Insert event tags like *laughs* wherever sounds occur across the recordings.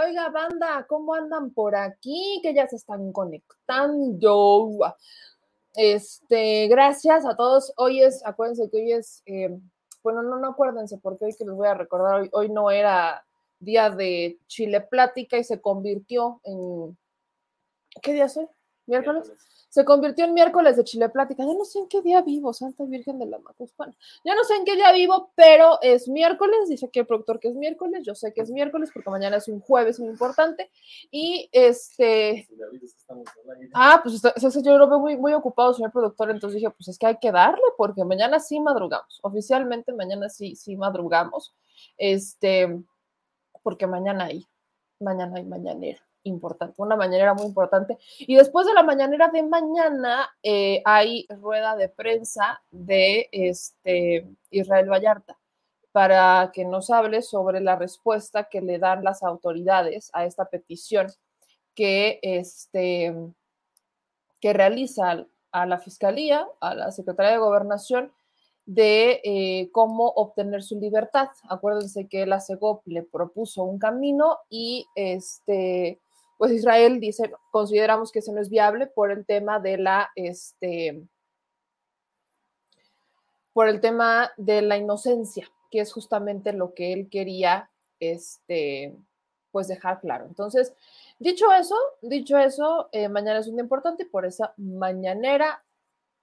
Oiga, banda, ¿cómo andan por aquí? Que ya se están conectando. Este, gracias a todos. Hoy es, acuérdense que hoy es, eh, bueno, no, no acuérdense, porque hoy que les voy a recordar, hoy, hoy no era día de Chile Plática y se convirtió en. ¿Qué día es hoy? ¿Miércoles? Se convirtió en miércoles de Chile Plática. Ya no sé en qué día vivo, Santa Virgen de la Macuspana. Ya no sé en qué día vivo, pero es miércoles. Dice aquí el productor que es miércoles. Yo sé que es miércoles porque mañana es un jueves muy importante. Y este. Ah, pues yo lo veo muy, muy ocupado, señor productor. Entonces dije, pues es que hay que darle porque mañana sí madrugamos. Oficialmente mañana sí, sí madrugamos. Este, porque mañana hay, mañana hay mañanera importante, una mañanera muy importante. Y después de la mañanera de mañana eh, hay rueda de prensa de este, Israel Vallarta para que nos hable sobre la respuesta que le dan las autoridades a esta petición que, este, que realiza a la Fiscalía, a la Secretaría de Gobernación, de eh, cómo obtener su libertad. Acuérdense que la CEGOP le propuso un camino y este, pues Israel dice, consideramos que eso no es viable por el tema de la, este, por el tema de la inocencia, que es justamente lo que él quería, este, pues dejar claro. Entonces, dicho eso, dicho eso, eh, mañana es un día importante y por esa mañanera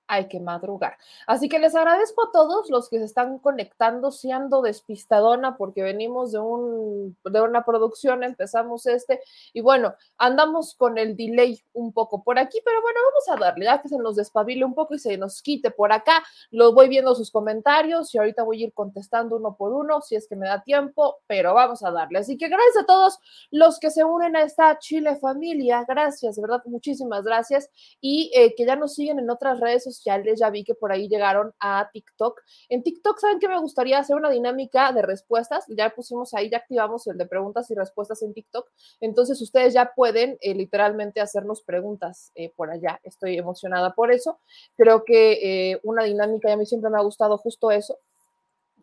hay que madrugar. Así que les agradezco a todos los que se están conectando, siendo despistadona, porque venimos de, un, de una producción, empezamos este, y bueno, andamos con el delay un poco por aquí, pero bueno, vamos a darle, ya que se nos despabile un poco y se nos quite por acá, lo voy viendo sus comentarios y ahorita voy a ir contestando uno por uno, si es que me da tiempo, pero vamos a darle. Así que gracias a todos los que se unen a esta Chile familia, gracias, de verdad, muchísimas gracias, y eh, que ya nos siguen en otras redes sociales sociales, ya vi que por ahí llegaron a TikTok. En TikTok, ¿saben que me gustaría hacer una dinámica de respuestas? Ya pusimos ahí, ya activamos el de preguntas y respuestas en TikTok. Entonces, ustedes ya pueden eh, literalmente hacernos preguntas eh, por allá. Estoy emocionada por eso. Creo que eh, una dinámica, y a mí siempre me ha gustado justo eso,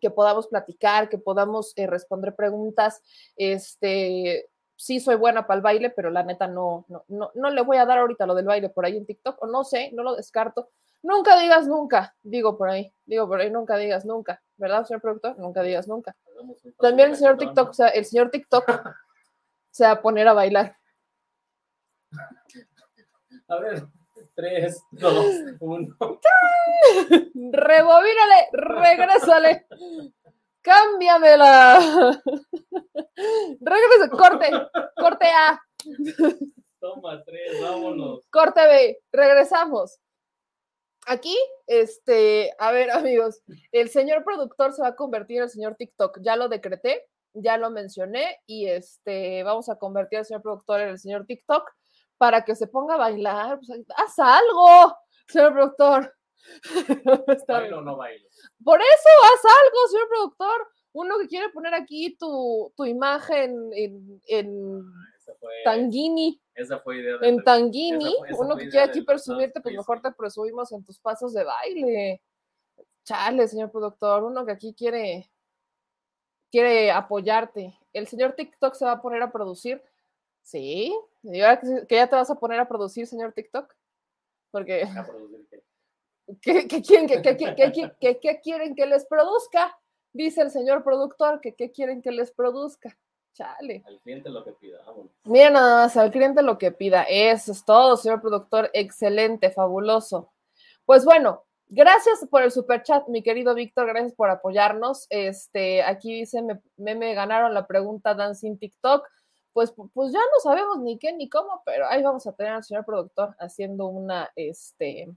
que podamos platicar, que podamos responder preguntas, este, sí soy buena para el baile, pero la neta no, no, no, no, le voy a dar ahorita lo del baile por ahí en TikTok, o no sé, no lo descarto, Nunca digas nunca, digo por ahí, digo por ahí, nunca digas nunca, ¿verdad, señor productor? Nunca digas nunca. También el señor TikTok, o sea, el señor TikTok *laughs* se va a poner a bailar. A ver, tres, dos, uno. *laughs* Rebobínale, regrésale. Cámbiamela. *laughs* Regresa, corte, corte A. Toma tres, vámonos. Corte B, regresamos aquí, este, a ver, amigos, el señor productor se va a convertir en el señor TikTok. Ya lo decreté, ya lo mencioné y este, vamos a convertir al señor productor en el señor TikTok para que se ponga a bailar. Pues, haz algo, señor productor. *laughs* ¿Bailo o no bailo? Por eso, haz algo, señor productor. Uno que quiere poner aquí tu, tu imagen en, en Tanguini. Esa fue idea En Tanguini, uno que quiere aquí presumirte, pues mejor te presumimos en tus pasos de baile. Chale, señor productor, uno que aquí quiere, quiere apoyarte. El señor TikTok se va a poner a producir. Sí, que ya te vas a poner a producir, señor TikTok. Porque. ¿Qué, quieren, que, quieren que les produzca? Dice el señor productor que qué quieren que les produzca. Chale. Al cliente lo que pida. vámonos. Mira nada más, al cliente lo que pida. Eso es todo, señor productor. Excelente, fabuloso. Pues bueno, gracias por el super chat, mi querido Víctor. Gracias por apoyarnos. Este, aquí dice, me, me, me ganaron la pregunta Dancing TikTok. Pues, pues ya no sabemos ni qué ni cómo, pero ahí vamos a tener al señor productor haciendo una, este,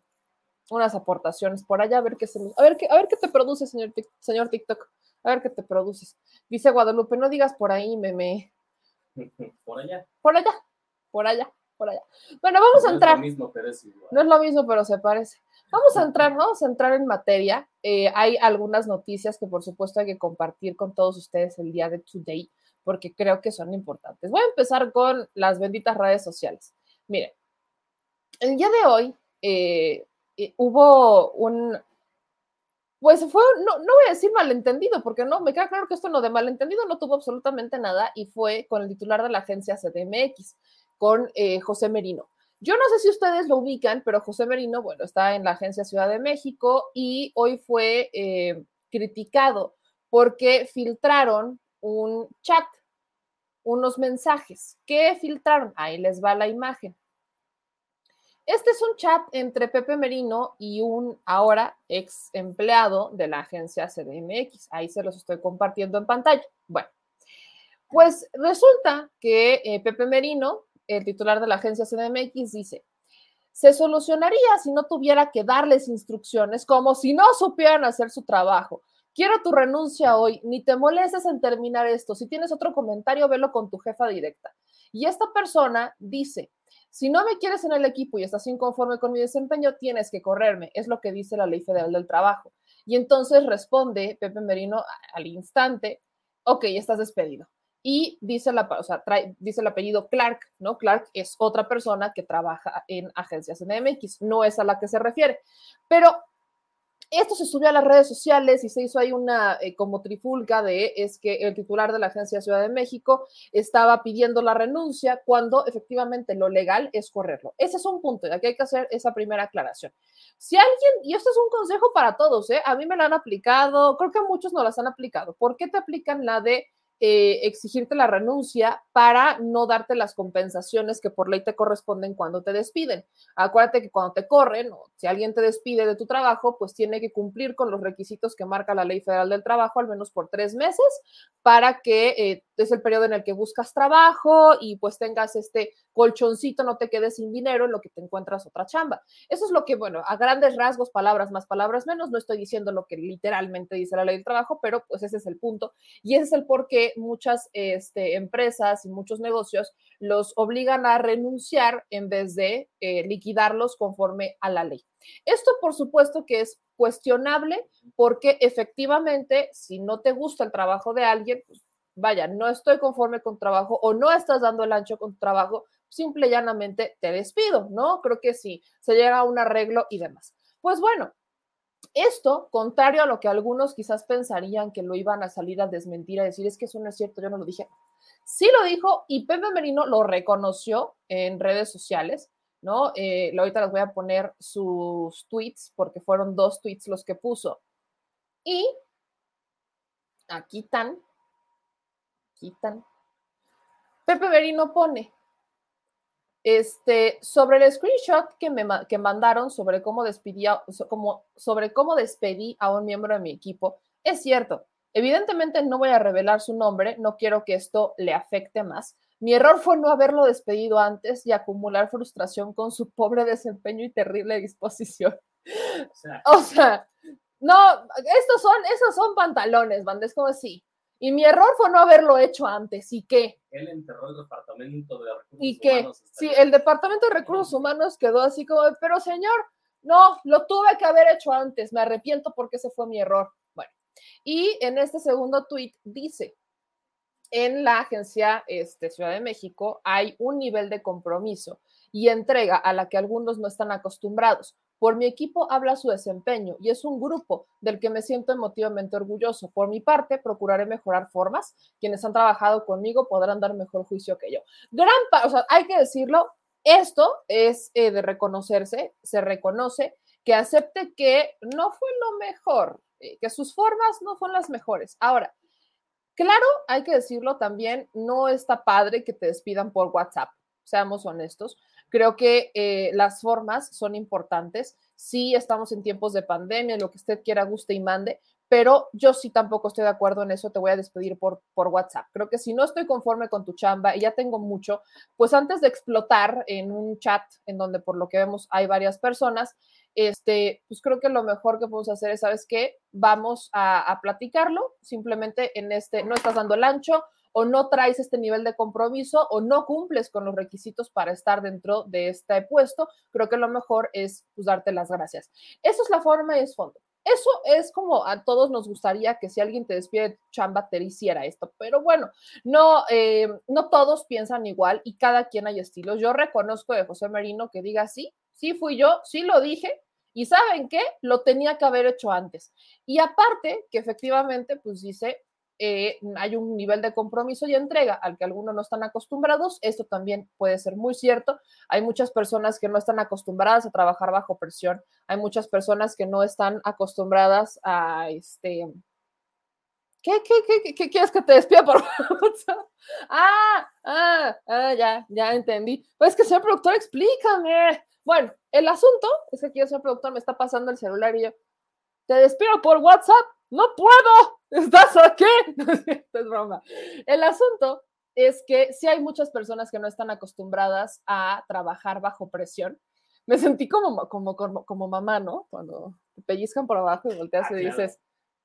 unas aportaciones por allá, a ver qué se, a ver qué, a ver qué te produce, señor, señor TikTok. A ver qué te produces. Dice Guadalupe, no digas por ahí, meme. *laughs* Por allá. Por allá, por allá, por allá. Bueno, vamos a No es entrar. lo mismo, pero es igual. No es lo mismo, pero se parece. Vamos a *laughs* entrar, vamos a entrar en materia. Eh, hay algunas noticias que por supuesto hay que compartir con todos ustedes el día de today, porque creo que son importantes. Voy a empezar con las benditas redes sociales. Miren, el día de hoy eh, hubo un, pues fue, no, no voy a decir malentendido, porque no, me queda claro que esto no de malentendido no tuvo absolutamente nada y fue con el titular de la agencia CDMX, con eh, José Merino. Yo no sé si ustedes lo ubican, pero José Merino, bueno, está en la agencia Ciudad de México y hoy fue eh, criticado porque filtraron un chat, unos mensajes. ¿Qué filtraron? Ahí les va la imagen. Este es un chat entre Pepe Merino y un ahora ex empleado de la agencia CDMX. Ahí se los estoy compartiendo en pantalla. Bueno, pues resulta que eh, Pepe Merino, el titular de la agencia CDMX, dice, se solucionaría si no tuviera que darles instrucciones como si no supieran hacer su trabajo. Quiero tu renuncia hoy, ni te molestes en terminar esto. Si tienes otro comentario, velo con tu jefa directa. Y esta persona dice, si no me quieres en el equipo y estás inconforme con mi desempeño, tienes que correrme. Es lo que dice la Ley Federal del Trabajo. Y entonces responde Pepe Merino al instante, ok, estás despedido. Y dice, la, o trae, dice el apellido Clark, ¿no? Clark es otra persona que trabaja en agencias NMX, no es a la que se refiere. Pero esto se subió a las redes sociales y se hizo ahí una eh, como trifulca de es que el titular de la Agencia Ciudad de México estaba pidiendo la renuncia cuando efectivamente lo legal es correrlo. Ese es un punto, ya que hay que hacer esa primera aclaración. Si alguien, y esto es un consejo para todos, ¿eh? a mí me la han aplicado, creo que a muchos no las han aplicado. ¿Por qué te aplican la de eh, exigirte la renuncia para no darte las compensaciones que por ley te corresponden cuando te despiden. Acuérdate que cuando te corren, o si alguien te despide de tu trabajo, pues tiene que cumplir con los requisitos que marca la ley federal del trabajo, al menos por tres meses, para que eh, es el periodo en el que buscas trabajo y pues tengas este colchoncito, no te quedes sin dinero en lo que te encuentras otra chamba. Eso es lo que, bueno, a grandes rasgos, palabras más, palabras menos, no estoy diciendo lo que literalmente dice la ley del trabajo, pero pues ese es el punto. Y ese es el por qué muchas este, empresas y muchos negocios los obligan a renunciar en vez de eh, liquidarlos conforme a la ley. Esto, por supuesto, que es cuestionable porque efectivamente, si no te gusta el trabajo de alguien, pues vaya, no estoy conforme con trabajo o no estás dando el ancho con trabajo, simple y llanamente te despido, ¿no? Creo que sí, se llega a un arreglo y demás. Pues bueno, esto, contrario a lo que algunos quizás pensarían que lo iban a salir a desmentir, a decir, es que eso no es cierto, yo no lo dije. Sí lo dijo y Pepe Merino lo reconoció en redes sociales, ¿no? Eh, ahorita les voy a poner sus tweets porque fueron dos tweets los que puso. Y aquí están, aquí están. Pepe Merino pone, este, sobre el screenshot que me que mandaron sobre cómo despedía, como, sobre cómo despedí a un miembro de mi equipo, es cierto. Evidentemente no voy a revelar su nombre, no quiero que esto le afecte más. Mi error fue no haberlo despedido antes y acumular frustración con su pobre desempeño y terrible disposición. O sea, *laughs* O sea, no, estos son, esos son pantalones, banda, es como así. Y mi error fue no haberlo hecho antes. ¿Y qué? él enterró el departamento de recursos ¿Y qué? humanos. Sí, el Departamento de Recursos Humanos quedó así como, pero señor, no, lo tuve que haber hecho antes, me arrepiento porque ese fue mi error. Bueno, y en este segundo tuit dice, en la agencia este, Ciudad de México hay un nivel de compromiso y entrega a la que algunos no están acostumbrados. Por mi equipo habla su desempeño y es un grupo del que me siento emotivamente orgulloso. Por mi parte, procuraré mejorar formas. Quienes han trabajado conmigo podrán dar mejor juicio que yo. Gran, o hay que decirlo, esto es eh, de reconocerse, se reconoce que acepte que no fue lo mejor eh, que sus formas no son las mejores. Ahora, claro, hay que decirlo también, no está padre que te despidan por WhatsApp, seamos honestos. Creo que eh, las formas son importantes. Sí, estamos en tiempos de pandemia, lo que usted quiera, guste y mande, pero yo sí tampoco estoy de acuerdo en eso, te voy a despedir por, por WhatsApp. Creo que si no estoy conforme con tu chamba y ya tengo mucho, pues antes de explotar en un chat en donde por lo que vemos hay varias personas, este, pues creo que lo mejor que podemos hacer es, ¿sabes qué? Vamos a, a platicarlo, simplemente en este, no estás dando el ancho o no traes este nivel de compromiso o no cumples con los requisitos para estar dentro de este puesto, creo que lo mejor es pues, darte las gracias. Eso es la forma y es fondo. Eso es como a todos nos gustaría que si alguien te despide chamba te hiciera esto, pero bueno, no, eh, no todos piensan igual y cada quien hay estilos. Yo reconozco de José Merino que diga sí, sí fui yo, sí lo dije, y saben qué, lo tenía que haber hecho antes. Y aparte, que efectivamente, pues dice, eh, hay un nivel de compromiso y entrega al que algunos no están acostumbrados. Esto también puede ser muy cierto. Hay muchas personas que no están acostumbradas a trabajar bajo presión. Hay muchas personas que no están acostumbradas a este. ¿Qué, qué, qué, qué quieres que te despida por *laughs* ah, ah, ah, ya, ya entendí. Pues que, señor productor, explícame. Bueno, el asunto es que aquí el señor productor me está pasando el celular y yo, te despido por WhatsApp no puedo, ¿estás aquí? *laughs* es broma. El asunto es que sí hay muchas personas que no están acostumbradas a trabajar bajo presión. Me sentí como, como, como, mamá, ¿no? Cuando te pellizcan por abajo y volteas ah, y dices,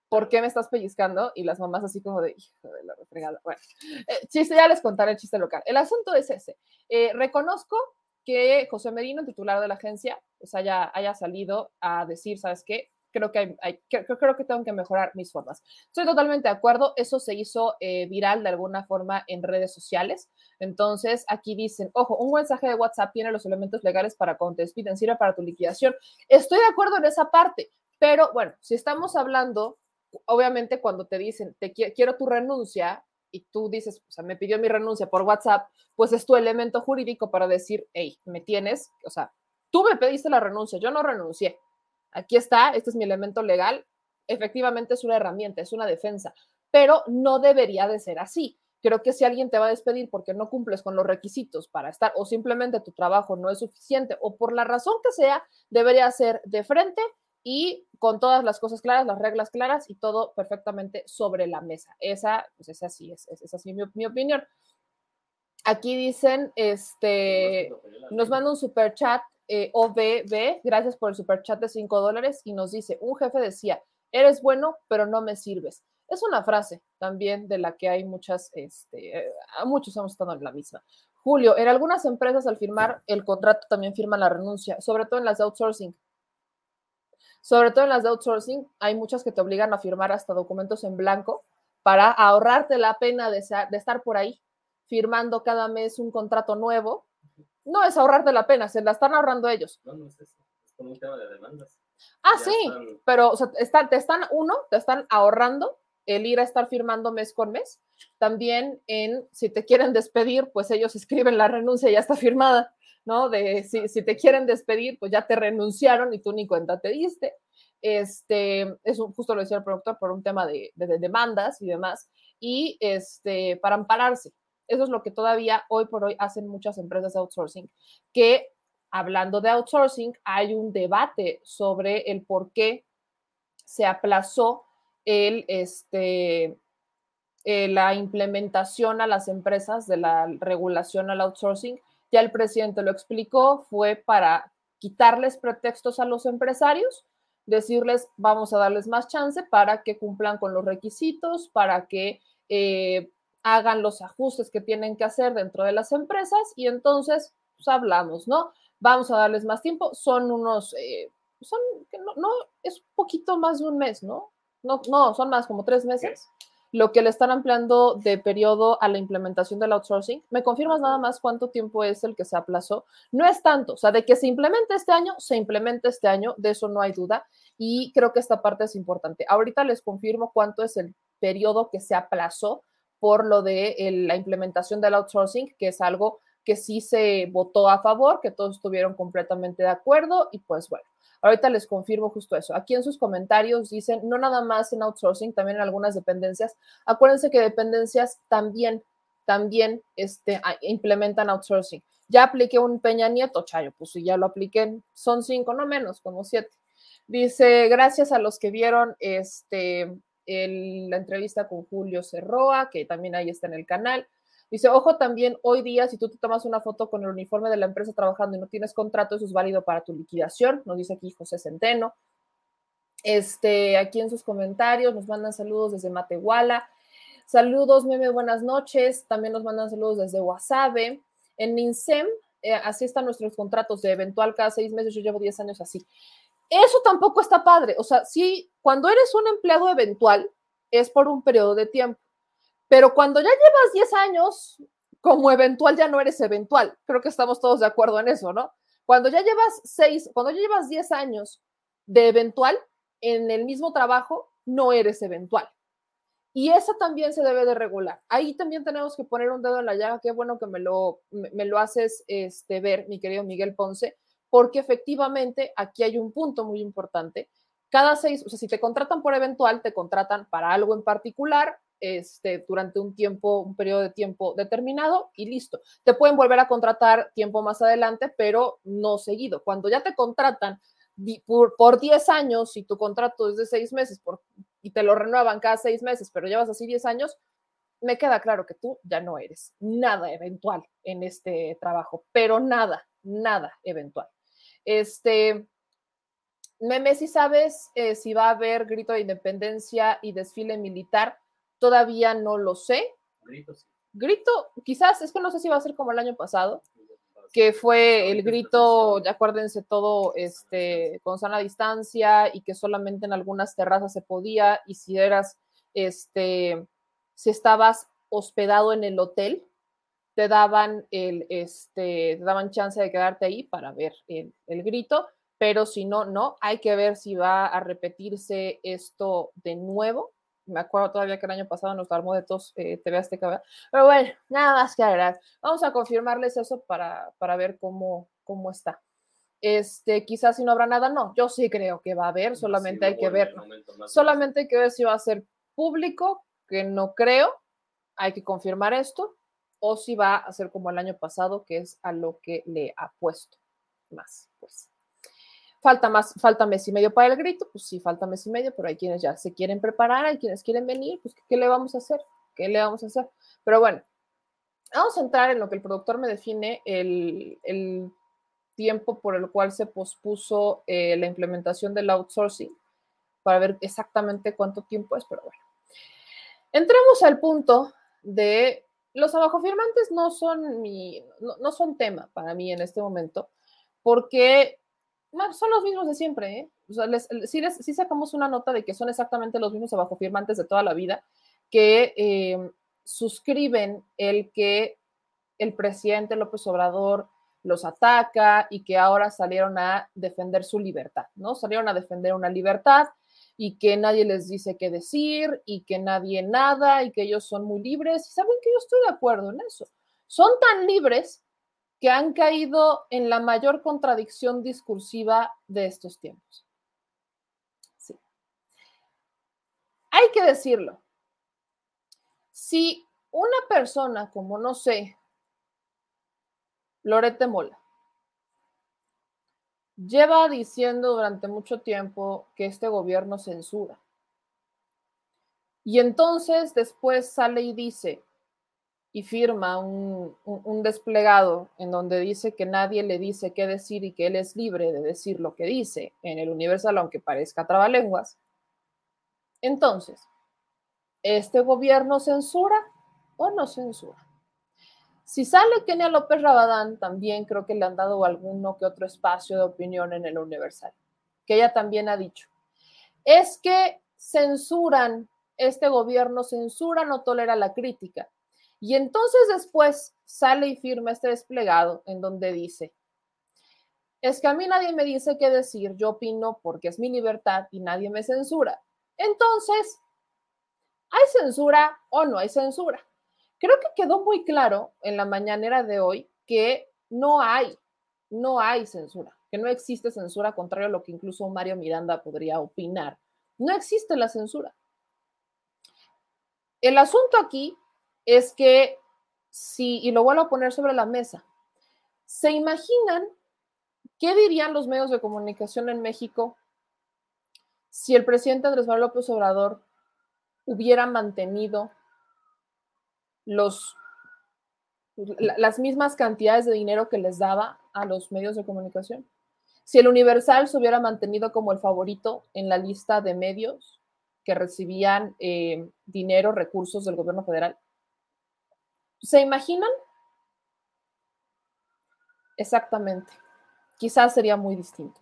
¿por qué me estás pellizcando? Y las mamás así como de, hijo de la refregada. Bueno, eh, chiste, ya les contaré el chiste local. El asunto es ese. Eh, reconozco que José Merino, titular de la agencia, pues haya, haya salido a decir, ¿sabes qué? Creo que, hay, creo, que tengo que mejorar mis formas. Estoy totalmente de acuerdo, eso se hizo eh, viral de alguna forma en redes sociales. Entonces, aquí dicen, ojo, un mensaje de WhatsApp tiene los elementos legales para cuando te despiden, sirve para tu liquidación. Estoy de acuerdo en esa parte, pero bueno, si estamos hablando, obviamente cuando te dicen, te quiero tu renuncia, y tú dices, o sea, me pidió mi renuncia por WhatsApp, pues es tu elemento jurídico para decir, hey, me tienes, o sea, tú me pediste la renuncia, yo no renuncié, aquí está, este es mi elemento legal, efectivamente es una herramienta, es una defensa, pero no debería de ser así. Creo que si alguien te va a despedir porque no cumples con los requisitos para estar o simplemente tu trabajo no es suficiente o por la razón que sea, debería ser de frente y con todas las cosas claras, las reglas claras y todo perfectamente sobre la mesa. Esa, pues esa sí es, es, así mi, mi opinión. Aquí dicen, este, nos manda un super chat eh, OBB, gracias por el super chat de 5 dólares y nos dice, un jefe decía, eres bueno, pero no me sirves. Es una frase también de la que hay muchas, este, eh, muchos hemos estado en la misma. Julio, en algunas empresas al firmar el contrato también firman la renuncia, sobre todo en las de outsourcing. Sobre todo en las de outsourcing, hay muchas que te obligan a firmar hasta documentos en blanco para ahorrarte la pena de, de estar por ahí firmando cada mes un contrato nuevo no es ahorrarte la pena, se la están ahorrando ellos. No, no es eso, es como un tema de demandas. Ah, sí, pero o sea, están, te están, uno, te están ahorrando el ir a estar firmando mes con mes. También en, si te quieren despedir, pues ellos escriben la renuncia y ya está firmada, ¿no? De si, si te quieren despedir, pues ya te renunciaron y tú ni cuenta te diste. Este, eso justo lo decía el productor por un tema de, de, de demandas y demás. Y este, para ampararse, eso es lo que todavía hoy por hoy hacen muchas empresas de outsourcing, que hablando de outsourcing, hay un debate sobre el por qué se aplazó el, este, eh, la implementación a las empresas de la regulación al outsourcing. Ya el presidente lo explicó, fue para quitarles pretextos a los empresarios, decirles vamos a darles más chance para que cumplan con los requisitos, para que eh, hagan los ajustes que tienen que hacer dentro de las empresas y entonces pues, hablamos, ¿no? Vamos a darles más tiempo, son unos, eh, son, no, no, es un poquito más de un mes, ¿no? No, no, son más como tres meses. Lo que le están ampliando de periodo a la implementación del outsourcing. ¿Me confirmas nada más cuánto tiempo es el que se aplazó? No es tanto, o sea, de que se implemente este año, se implementa este año, de eso no hay duda. Y creo que esta parte es importante. Ahorita les confirmo cuánto es el periodo que se aplazó por lo de la implementación del outsourcing, que es algo que sí se votó a favor, que todos estuvieron completamente de acuerdo y pues bueno, ahorita les confirmo justo eso. Aquí en sus comentarios dicen, no nada más en outsourcing, también en algunas dependencias. Acuérdense que dependencias también, también este, implementan outsourcing. Ya apliqué un Peña Nieto, Chayo, pues si ya lo apliqué, son cinco, no menos, como siete. Dice, gracias a los que vieron este, la entrevista con Julio Cerroa, que también ahí está en el canal. Dice, ojo también, hoy día, si tú te tomas una foto con el uniforme de la empresa trabajando y no tienes contrato, eso es válido para tu liquidación, nos dice aquí José Centeno. Este, aquí en sus comentarios nos mandan saludos desde Matehuala. Saludos, meme, buenas noches. También nos mandan saludos desde Wasabe. En NINSEM, eh, así están nuestros contratos de eventual cada seis meses. Yo llevo diez años así. Eso tampoco está padre. O sea, sí, cuando eres un empleado eventual, es por un periodo de tiempo. Pero cuando ya llevas 10 años, como eventual ya no eres eventual. Creo que estamos todos de acuerdo en eso, ¿no? Cuando ya llevas 6, cuando ya llevas 10 años de eventual en el mismo trabajo, no eres eventual. Y eso también se debe de regular. Ahí también tenemos que poner un dedo en la llaga. Qué bueno que me lo, me, lo haces este, ver, mi querido Miguel Ponce, porque efectivamente aquí hay un punto muy importante. Cada seis, o sea, si te contratan por eventual, te contratan para algo en particular este, durante un tiempo, un periodo de tiempo determinado y listo. Te pueden volver a contratar tiempo más adelante, pero no seguido. Cuando ya te contratan por, por 10 años y tu contrato es de 6 meses por, y te lo renuevan cada 6 meses, pero llevas así 10 años, me queda claro que tú ya no eres nada eventual en este trabajo, pero nada, nada eventual. Este, Meme, si sabes eh, si va a haber grito de independencia y desfile militar, todavía no lo sé. Grito, sí. Grito, quizás, es que no sé si va a ser como el año pasado, que fue el grito, acuérdense todo, este, con sana distancia y que solamente en algunas terrazas se podía y si eras, este, si estabas hospedado en el hotel, te daban el, este, te daban chance de quedarte ahí para ver el, el grito, pero si no, no, hay que ver si va a repetirse esto de nuevo. Me acuerdo todavía que el año pasado nos armó de tos eh, TV Azteca, pero bueno, nada más que agregar. Vamos a confirmarles eso para, para ver cómo, cómo está. Este, quizás si no habrá nada, no, yo sí creo que va a haber, solamente hay que ver, solamente hay que ver si va a ser público, que no creo, hay que confirmar esto, o si va a ser como el año pasado, que es a lo que le ha puesto más, pues. Falta más, falta mes y medio para el grito, pues sí, falta mes y medio, pero hay quienes ya se quieren preparar, hay quienes quieren venir, pues ¿qué, le vamos a hacer? ¿Qué le vamos a hacer? Pero bueno, vamos a entrar en lo que el productor me define el, tiempo por el cual se pospuso eh, la implementación del outsourcing para ver exactamente cuánto tiempo es, pero bueno. Entremos al punto de los abajofirmantes no son mi, no son tema para mí en este momento, porque son los mismos de siempre, ¿eh? O sea, les, sí, sacamos una nota de que son exactamente los mismos abajo firmantes de toda la vida que eh, suscriben el que el presidente López Obrador los ataca y que ahora salieron a defender su libertad, ¿no? Salieron a defender una libertad y que nadie les dice qué decir y que nadie nada y que ellos son muy libres. Y saben que yo estoy de acuerdo en eso. Son tan libres que han caído en la mayor contradicción discursiva de estos tiempos. Sí. Hay que decirlo. Si una persona como, no sé, Lorete Mola, lleva diciendo durante mucho tiempo que este gobierno censura, y entonces después sale y dice, y firma un, desplegado en donde dice que nadie le dice qué decir y que él es libre de decir lo que dice en el Universal, aunque parezca trabalenguas. Entonces, ¿este gobierno censura o no censura? Si sale Kenia López Rabadán, también creo que le han dado alguno que otro espacio de opinión en el Universal, que ella también ha dicho. Es que censuran, este gobierno censura, no tolera la crítica y entonces después sale y firma este desplegado en donde dice, es que a mí nadie me dice qué decir, yo opino porque es mi libertad y nadie me censura. Entonces, ¿hay censura o no hay censura? Creo que quedó muy claro en la mañanera de hoy que no hay, no hay censura, que no existe censura, contrario a lo que incluso Mario Miranda podría opinar. No existe la censura. El asunto aquí es que si, y lo vuelvo a poner sobre la mesa, ¿se imaginan qué dirían los medios de comunicación en México si el presidente Andrés Manuel López Obrador hubiera mantenido los, las mismas cantidades de dinero que les daba a los medios de comunicación? Si el Universal se hubiera mantenido como el favorito en la lista de medios que recibían eh, dinero, recursos del gobierno federal, ¿se imaginan? Exactamente. Quizás sería muy distinto.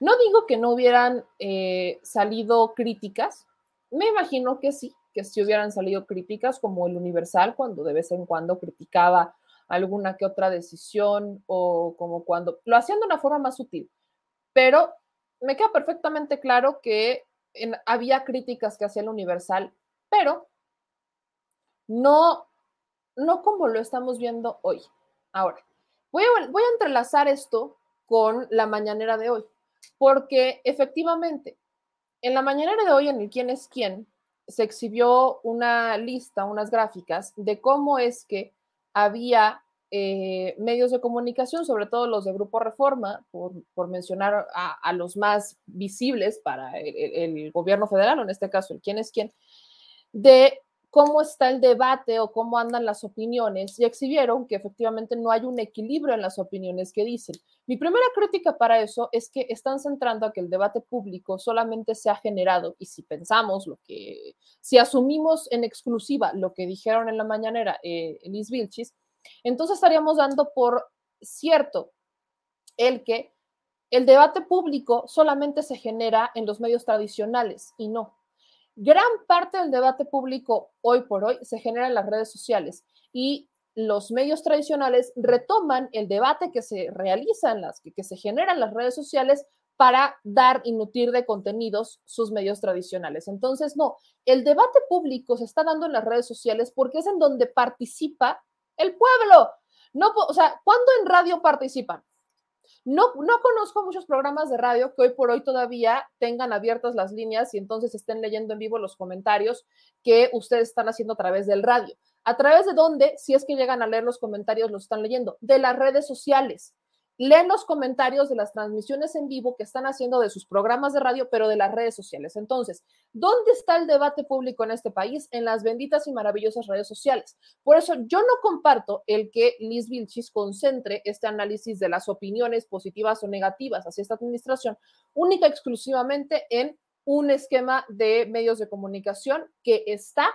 No digo que no hubieran eh, salido críticas, me imagino que sí, que sí hubieran salido críticas como el Universal cuando de vez en cuando criticaba alguna que otra decisión o como cuando lo hacían de una forma más sutil. Pero me queda perfectamente claro que había críticas que hacía el Universal, pero no, no como lo estamos viendo hoy. Ahora, voy voy a entrelazar esto con la mañanera de hoy, porque efectivamente, en la mañanera de hoy, en el quién es quién, se exhibió una lista, unas gráficas de cómo es que había eh, medios de comunicación, sobre todo los de Grupo Reforma, por, mencionar a, los más visibles para el, el, gobierno federal, o en este caso el quién es quién, de cómo está el debate o cómo andan las opiniones y exhibieron que efectivamente no hay un equilibrio en las opiniones que dicen. Mi primera crítica para eso es que están centrando a que el debate público solamente se ha generado y si pensamos lo que, si asumimos en exclusiva lo que dijeron en la mañanera eh, Liz Vilchis, entonces estaríamos dando por cierto el que el debate público solamente se genera en los medios tradicionales y no. Gran parte del debate público hoy por hoy se genera en las redes sociales y los medios tradicionales retoman el debate que se realiza en las que, se genera en las redes sociales para dar y nutrir de contenidos sus medios tradicionales. Entonces, no, el debate público se está dando en las redes sociales porque es en donde participa el pueblo. No, o sea, ¿cuándo en radio participan? No, no conozco muchos programas de radio que hoy por hoy todavía tengan abiertas las líneas y entonces estén leyendo en vivo los comentarios que ustedes están haciendo a través del radio. ¿A través de dónde? Si es que llegan a leer los comentarios, los están leyendo. De las redes sociales leen los comentarios de las transmisiones en vivo que están haciendo de sus programas de radio, pero de las redes sociales. Entonces, ¿dónde está el debate público en este país? En las benditas y maravillosas redes sociales. Por eso yo no comparto el que Liz Vilchis concentre este análisis de las opiniones positivas o negativas hacia esta administración única exclusivamente en un esquema de medios de comunicación que está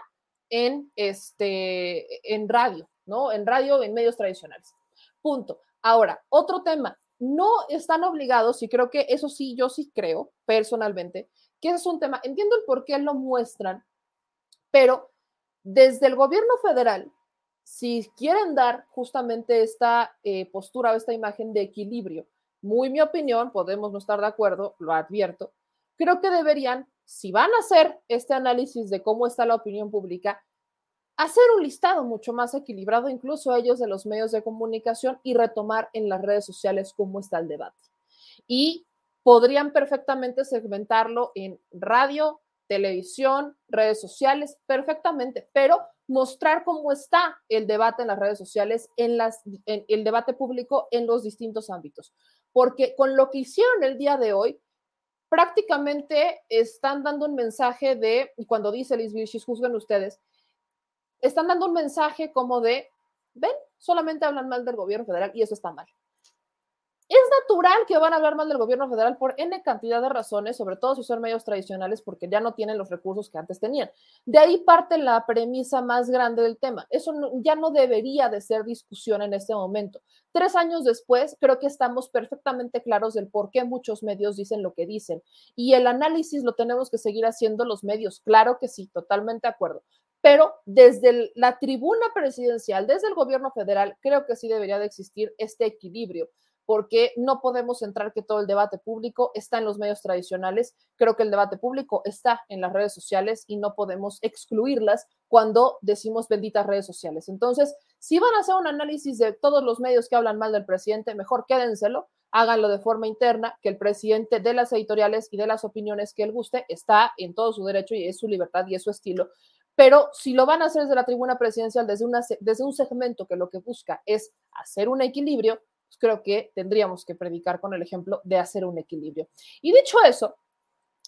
en este en radio, ¿no? En radio, en medios tradicionales. Punto. Ahora, otro tema, no están obligados, y creo que eso sí, yo sí creo personalmente, que es un tema, entiendo el por qué lo muestran, pero desde el gobierno federal, si quieren dar justamente esta eh, postura o esta imagen de equilibrio, muy mi opinión, podemos no estar de acuerdo, lo advierto, creo que deberían, si van a hacer este análisis de cómo está la opinión pública, hacer un listado mucho más equilibrado, incluso ellos de los medios de comunicación, y retomar en las redes sociales cómo está el debate. Y podrían perfectamente segmentarlo en radio, televisión, redes sociales, perfectamente, pero mostrar cómo está el debate en las redes sociales, en, las, en el debate público en los distintos ámbitos. Porque con lo que hicieron el día de hoy, prácticamente están dando un mensaje de, y cuando dice Liz Vilchis, juzguen ustedes, están dando un mensaje como de, ven, solamente hablan mal del gobierno federal y eso está mal. Es natural que van a hablar mal del gobierno federal por N cantidad de razones, sobre todo si son medios tradicionales, porque ya no tienen los recursos que antes tenían. De ahí parte la premisa más grande del tema. Eso ya no debería de ser discusión en este momento. Tres años después, creo que estamos perfectamente claros del por qué muchos medios dicen lo que dicen. Y el análisis lo tenemos que seguir haciendo los medios. Claro que sí, totalmente de acuerdo pero desde la tribuna presidencial, desde el gobierno federal, creo que sí debería de existir este equilibrio porque no podemos centrar que todo el debate público está en los medios tradicionales. Creo que el debate público está en las redes sociales y no podemos excluirlas cuando decimos benditas redes sociales. Entonces, si van a hacer un análisis de todos los medios que hablan mal del presidente, mejor quédenselo, háganlo de forma interna, que el presidente de las editoriales y de las opiniones que él guste está en todo su derecho y es su libertad y es su estilo. Pero si lo van a hacer desde la tribuna presidencial, desde, desde un segmento que lo que busca es hacer un equilibrio, pues creo que tendríamos que predicar con el ejemplo de hacer un equilibrio. Y dicho eso,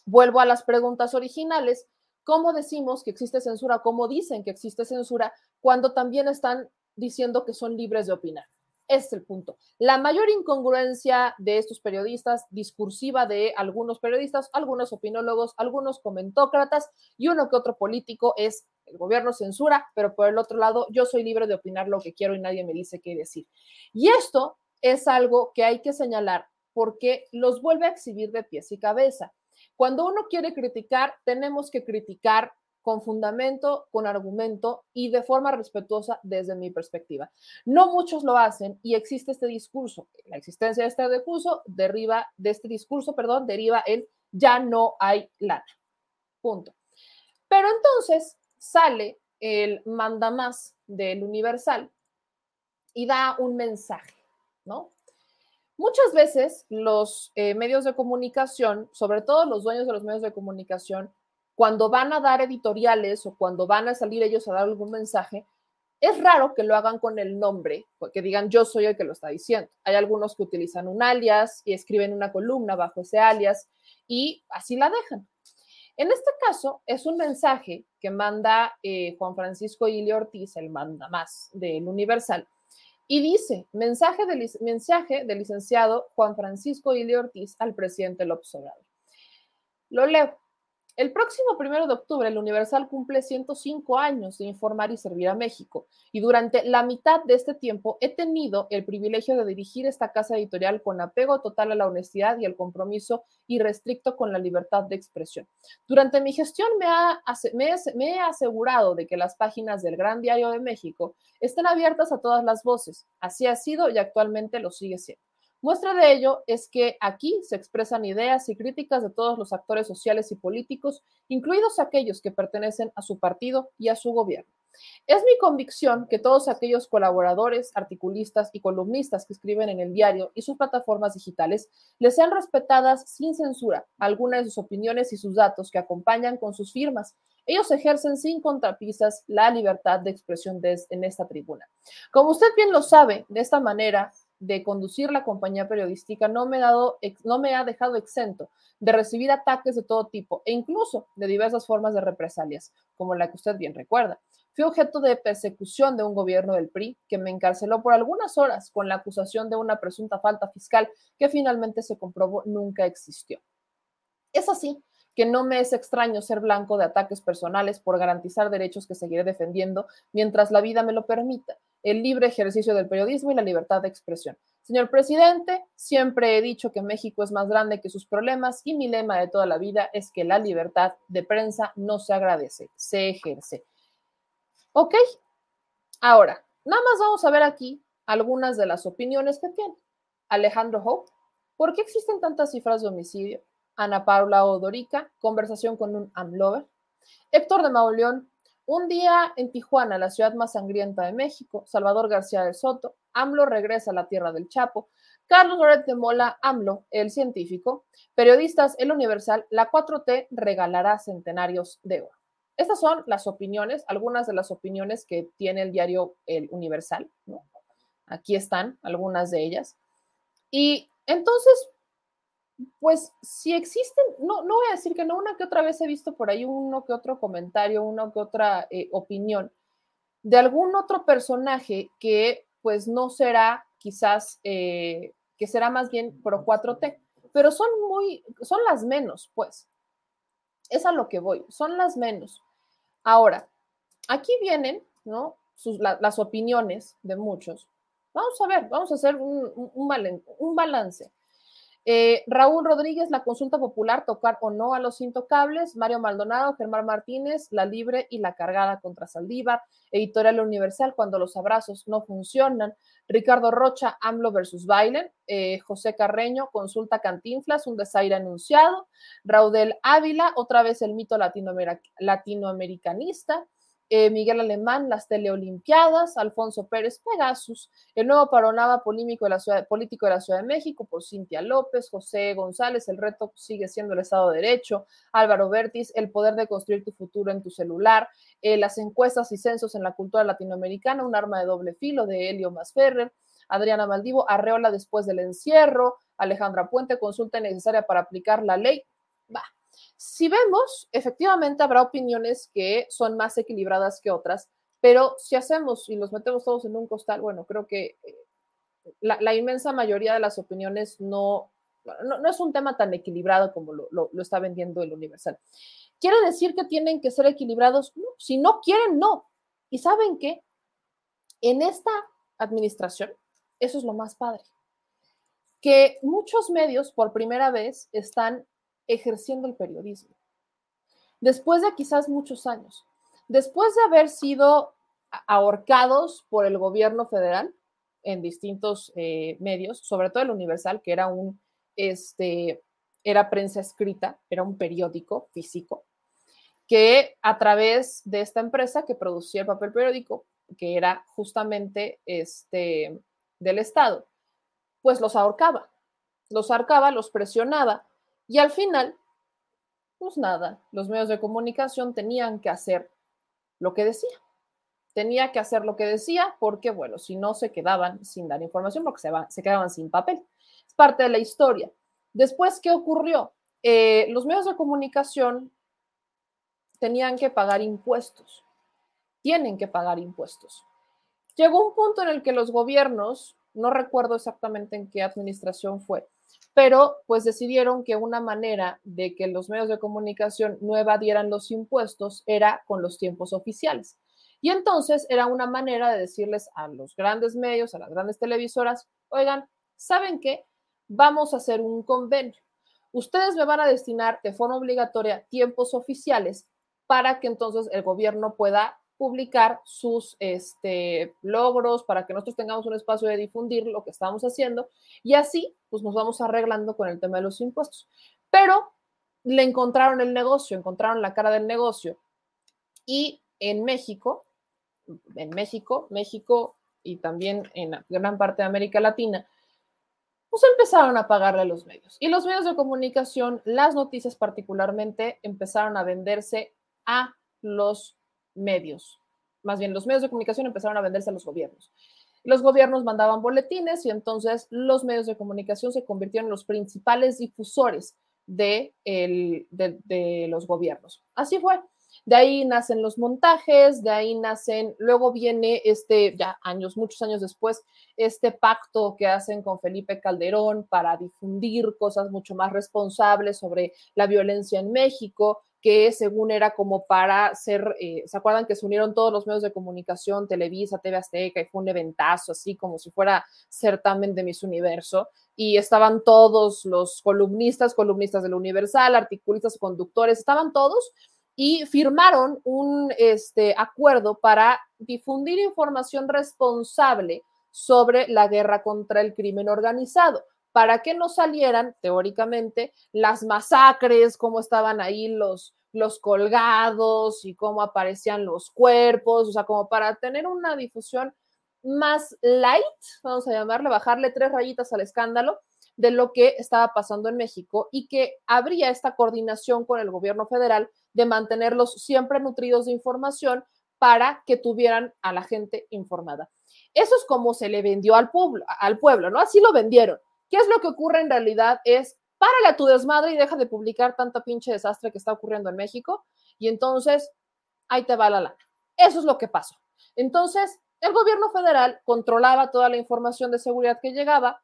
vuelvo a las preguntas originales. ¿Cómo decimos que existe censura? ¿Cómo dicen que existe censura cuando también están diciendo que son libres de opinar? Este es el punto. La mayor incongruencia de estos periodistas, discursiva de algunos periodistas, algunos opinólogos, algunos comentócratas y uno que otro político es el gobierno censura, pero por el otro lado, yo soy libre de opinar lo que quiero y nadie me dice qué decir. Y esto es algo que hay que señalar porque los vuelve a exhibir de pies y cabeza. Cuando uno quiere criticar, tenemos que criticar con fundamento, con argumento y de forma respetuosa desde mi perspectiva. No muchos lo hacen y existe este discurso. La existencia de este discurso deriva de este discurso, perdón, deriva en ya no hay lana. Punto. Pero entonces sale el mandamás del Universal y da un mensaje, ¿no? Muchas veces los eh, medios de comunicación, sobre todo los dueños de los medios de comunicación, cuando van a dar editoriales o cuando van a salir ellos a dar algún mensaje, es raro que lo hagan con el nombre, que digan yo soy el que lo está diciendo. Hay algunos que utilizan un alias y escriben una columna bajo ese alias y así la dejan. En este caso, es un mensaje que manda eh, Juan Francisco Ili Ortiz, el manda más del Universal, y dice, mensaje, de, mensaje del licenciado Juan Francisco Ili Ortiz al presidente López Obrador. Lo leo. El próximo primero de octubre, el Universal cumple 105 años de informar y servir a México, y durante la mitad de este tiempo he tenido el privilegio de dirigir esta casa editorial con apego total a la honestidad y el compromiso irrestricto con la libertad de expresión. Durante mi gestión me, ha, me, me he asegurado de que las páginas del Gran Diario de México estén abiertas a todas las voces. Así ha sido y actualmente lo sigue siendo. Muestra de ello es que aquí se expresan ideas y críticas de todos los actores sociales y políticos, incluidos aquellos que pertenecen a su partido y a su gobierno. Es mi convicción que todos aquellos colaboradores, articulistas y columnistas que escriben en el diario y sus plataformas digitales les sean respetadas sin censura algunas de sus opiniones y sus datos que acompañan con sus firmas. Ellos ejercen sin contrapisas la libertad de expresión en esta tribuna. Como usted bien lo sabe, de esta manera de conducir la compañía periodística no me, ha dejado exento de recibir ataques de todo tipo e incluso de diversas formas de represalias, como la que usted bien recuerda. Fui objeto de persecución de un gobierno del PRI que me encarceló por algunas horas con la acusación de una presunta falta fiscal que finalmente se comprobó nunca existió. Es así que no me es extraño ser blanco de ataques personales por garantizar derechos que seguiré defendiendo mientras la vida me lo permita el libre ejercicio del periodismo y la libertad de expresión. Señor presidente, siempre he dicho que México es más grande que sus problemas y mi lema de toda la vida es que la libertad de prensa no se agradece, se ejerce. ¿Ok? Ahora, nada más vamos a ver aquí algunas de las opiniones que tiene. Alejandro Hope, ¿por qué existen tantas cifras de homicidio? Ana Paula Odorica, conversación con un amlover. Héctor de Mauleón, un día en Tijuana, la ciudad más sangrienta de México, Salvador García de Soto, AMLO regresa a la tierra del Chapo, Carlos Loret de Mola, AMLO, el científico, periodistas, el Universal, la 4T regalará centenarios de oro. Estas son las opiniones, algunas de las opiniones que tiene el diario El Universal, Aquí están algunas de ellas. Y entonces, pues si existen, no, no voy a decir que no, una que otra vez he visto por ahí uno que otro comentario, una que otra eh, opinión de algún otro personaje que pues no será quizás, eh, que será más bien pro 4T, pero son muy, son las menos, pues. Es a lo que voy, son las menos. Ahora, aquí vienen, ¿no? las opiniones de muchos. Vamos a ver, vamos a hacer un balance. Eh, Raúl Rodríguez, la consulta popular, tocar o no a los intocables. Mario Maldonado, Germán Martínez, La Libre y La Cargada contra Saldívar. Editorial Universal, cuando los abrazos no funcionan. Ricardo Rocha, AMLO versus Biden. Eh, José Carreño, consulta Cantinflas, un desaire anunciado. Raudel Ávila, otra vez el mito latinoamer latinoamericanista. Eh, Miguel Alemán, las teleolimpiadas, Alfonso Pérez Pegasus, el nuevo panorama político de, la ciudad, político de la Ciudad de México por Cintia López, José González, el reto sigue siendo el Estado de Derecho, Álvaro Bertis, el poder de construir tu futuro en tu celular, eh, las encuestas y censos en la cultura latinoamericana, un arma de doble filo de Helio Masferrer, Adriana Maldivo, Arreola después del encierro, Alejandra Puente, consulta necesaria para aplicar la ley. Va, si vemos, efectivamente habrá opiniones que son más equilibradas que otras, pero si hacemos y los metemos todos en un costal, bueno, creo que eh, la, inmensa mayoría de las opiniones no, no, no, es un tema tan equilibrado como lo, lo, está vendiendo el Universal. ¿Quiere decir que tienen que ser equilibrados? Si no quieren, no. ¿Y saben qué? En esta administración, eso es lo más padre, que muchos medios por primera vez están ejerciendo el periodismo. Después de quizás muchos años, después de haber sido ahorcados por el gobierno federal en distintos eh, medios, sobre todo el Universal, que era un, este, era prensa escrita, era un periódico físico, que a través de esta empresa que producía el papel periódico, que era justamente este, del Estado, pues los ahorcaba, los ahorcaba, los presionaba y al final, pues nada, los medios de comunicación tenían que hacer lo que decía. Tenía que hacer lo que decía porque, bueno, si no se quedaban sin dar información porque se, se quedaban sin papel. Es parte de la historia. Después, ¿qué ocurrió? Eh, los medios de comunicación tenían que pagar impuestos. Tienen que pagar impuestos. Llegó un punto en el que los gobiernos, no recuerdo exactamente en qué administración fue, pero pues decidieron que una manera de que los medios de comunicación no evadieran los impuestos era con los tiempos oficiales. Y entonces era una manera de decirles a los grandes medios, a las grandes televisoras, oigan, ¿saben qué? Vamos a hacer un convenio. Ustedes me van a destinar de forma obligatoria tiempos oficiales para que entonces el gobierno pueda publicar sus este, logros para que nosotros tengamos un espacio de difundir lo que estamos haciendo y así pues nos vamos arreglando con el tema de los impuestos. Pero le encontraron el negocio, encontraron la cara del negocio y en México, en México, México y también en gran parte de América Latina, pues empezaron a pagarle a los medios. Y los medios de comunicación, las noticias particularmente, empezaron a venderse a los medios. Más bien, los medios de comunicación empezaron a venderse a los gobiernos. Los gobiernos mandaban boletines y entonces los medios de comunicación se convirtieron en los principales difusores de, de los gobiernos. Así fue. De ahí nacen los montajes, de ahí nacen, luego viene este, ya años, muchos años después, este pacto que hacen con Felipe Calderón para difundir cosas mucho más responsables sobre la violencia en México que según era como para ser, eh, ¿se acuerdan que se unieron todos los medios de comunicación, Televisa, TV Azteca, y fue un eventazo, así como si fuera certamen de Miss Universo, y estaban todos los columnistas, columnistas del Universal, articulistas, conductores, estaban todos, y firmaron un este, acuerdo para difundir información responsable sobre la guerra contra el crimen organizado para que no salieran, teóricamente, las masacres, cómo estaban ahí los, los colgados y cómo aparecían los cuerpos, o sea, como para tener una difusión más light, vamos a llamarle, bajarle tres rayitas al escándalo de lo que estaba pasando en México y que habría esta coordinación con el gobierno federal de mantenerlos siempre nutridos de información para que tuvieran a la gente informada. Eso es como se le vendió al pueblo, al pueblo, ¿no? Así lo vendieron. ¿Qué es lo que ocurre en realidad? Es párale a tu desmadre y deja de publicar tanta pinche desastre que está ocurriendo en México y entonces ahí te va la lana. Eso es lo que pasó. Entonces, el gobierno federal controlaba toda la información de seguridad que llegaba.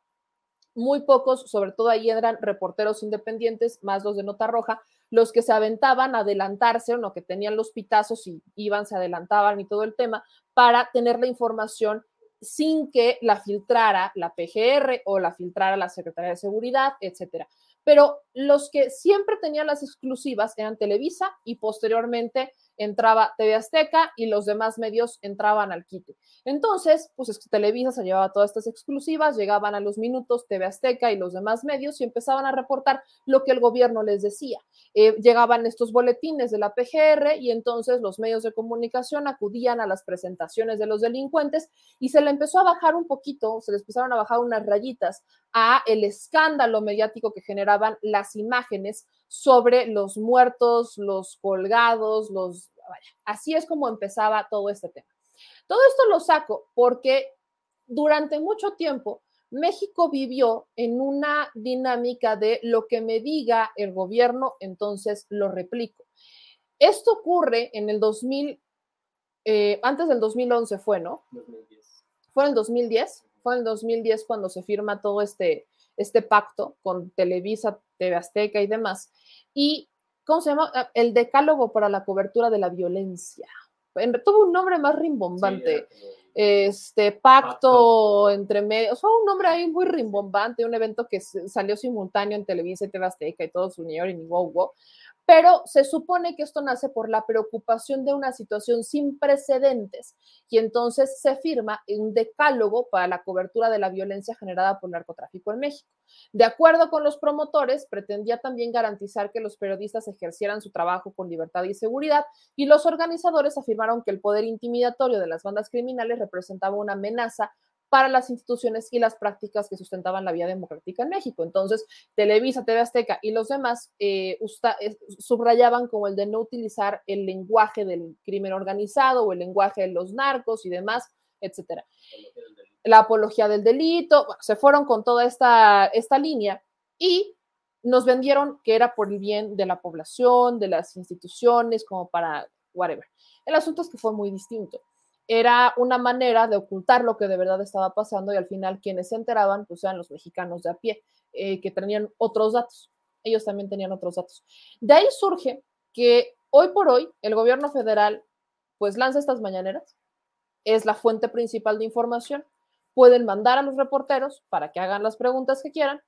Muy pocos, sobre todo ahí eran reporteros independientes, más los de Nota Roja, los que se aventaban a adelantarse, o no, que tenían los pitazos y iban, se adelantaban y todo el tema, para tener la información sin que la filtrara la PGR o la filtrara la Secretaría de Seguridad, etcétera. Pero los que siempre tenían las exclusivas eran Televisa y posteriormente entraba TV Azteca y los demás medios entraban al quite. Entonces, pues Televisa se llevaba todas estas exclusivas, llegaban a los minutos TV Azteca y los demás medios y empezaban a reportar lo que el gobierno les decía. Eh, llegaban estos boletines de la PGR y entonces los medios de comunicación acudían a las presentaciones de los delincuentes y se le empezó a bajar un poquito, se les empezaron a bajar unas rayitas a el escándalo mediático que generaban las imágenes sobre los muertos, los colgados, los... así es como empezaba todo este tema. Todo esto lo saco porque durante mucho tiempo México vivió en una dinámica de lo que me diga el gobierno, entonces lo replico. Esto ocurre en el 2000, eh, antes del 2011 fue, ¿no? 2010. Fue en el 2010, fue en el 2010 cuando se firma todo este, este pacto con Televisa, TV Azteca y demás. Y, ¿cómo se llama? Ah, el decálogo para la cobertura de la violencia. Tuvo un nombre más rimbombante. este pacto, entre medios, fue un nombre ahí muy rimbombante, un evento que salió simultáneo en Televisa y TV Azteca y todo su unión y wow, wow pero se supone que esto nace por la preocupación de una situación sin precedentes y entonces se firma un decálogo para la cobertura de la violencia generada por narcotráfico en México. De acuerdo con los promotores, pretendía también garantizar que los periodistas ejercieran su trabajo con libertad y seguridad y los organizadores afirmaron que el poder intimidatorio de las bandas criminales representaba una amenaza para las instituciones y las prácticas que sustentaban la vía democrática en México. Entonces, Televisa, TV Azteca y los demás eh, subrayaban como el de no utilizar el lenguaje del crimen organizado o el lenguaje de los narcos y demás, etcétera. La apología del delito, se fueron con toda esta, esta línea y nos vendieron que era por el bien de la población, de las instituciones, como para whatever. El asunto es que fue muy distinto era una manera de ocultar lo que de verdad estaba pasando y al final quienes se enteraban pues eran los mexicanos de a pie, eh, que tenían otros datos. Ellos también tenían otros datos. De ahí surge que hoy por hoy el gobierno federal pues lanza estas mañaneras, es la fuente principal de información, pueden mandar a los reporteros para que hagan las preguntas que quieran,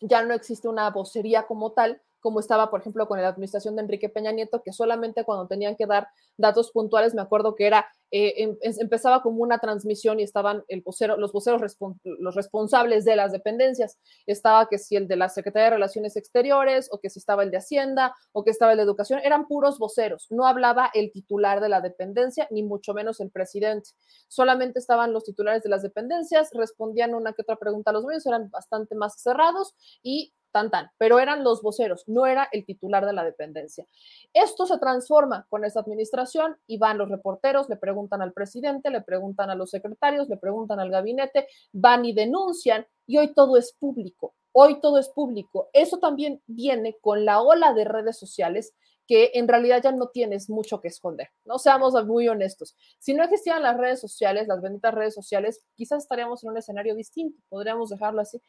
ya no existe una vocería como tal, como estaba, por ejemplo, con la administración de Enrique Peña Nieto, que solamente cuando tenían que dar datos puntuales, me acuerdo que era, eh, em, empezaba como una transmisión y estaban el vocero, los voceros los responsables de las dependencias. Estaba que si el de la Secretaría de Relaciones Exteriores, o que si estaba el de Hacienda, o que estaba el de Educación, eran puros voceros. No hablaba el titular de la dependencia, ni mucho menos el presidente. Solamente estaban los titulares de las dependencias, respondían una que otra pregunta a los medios, eran bastante más cerrados y tan tan, pero eran los voceros, no era el titular de la dependencia. Esto se transforma con esta administración y van los reporteros, le preguntan al presidente, le preguntan a los secretarios, le preguntan al gabinete, van y denuncian y hoy todo es público. Hoy todo es público. Eso también viene con la ola de redes sociales que en realidad ya no tienes mucho que esconder. No seamos muy honestos. Si no existieran las redes sociales, las benditas redes sociales, quizás estaríamos en un escenario distinto, podríamos dejarlo así,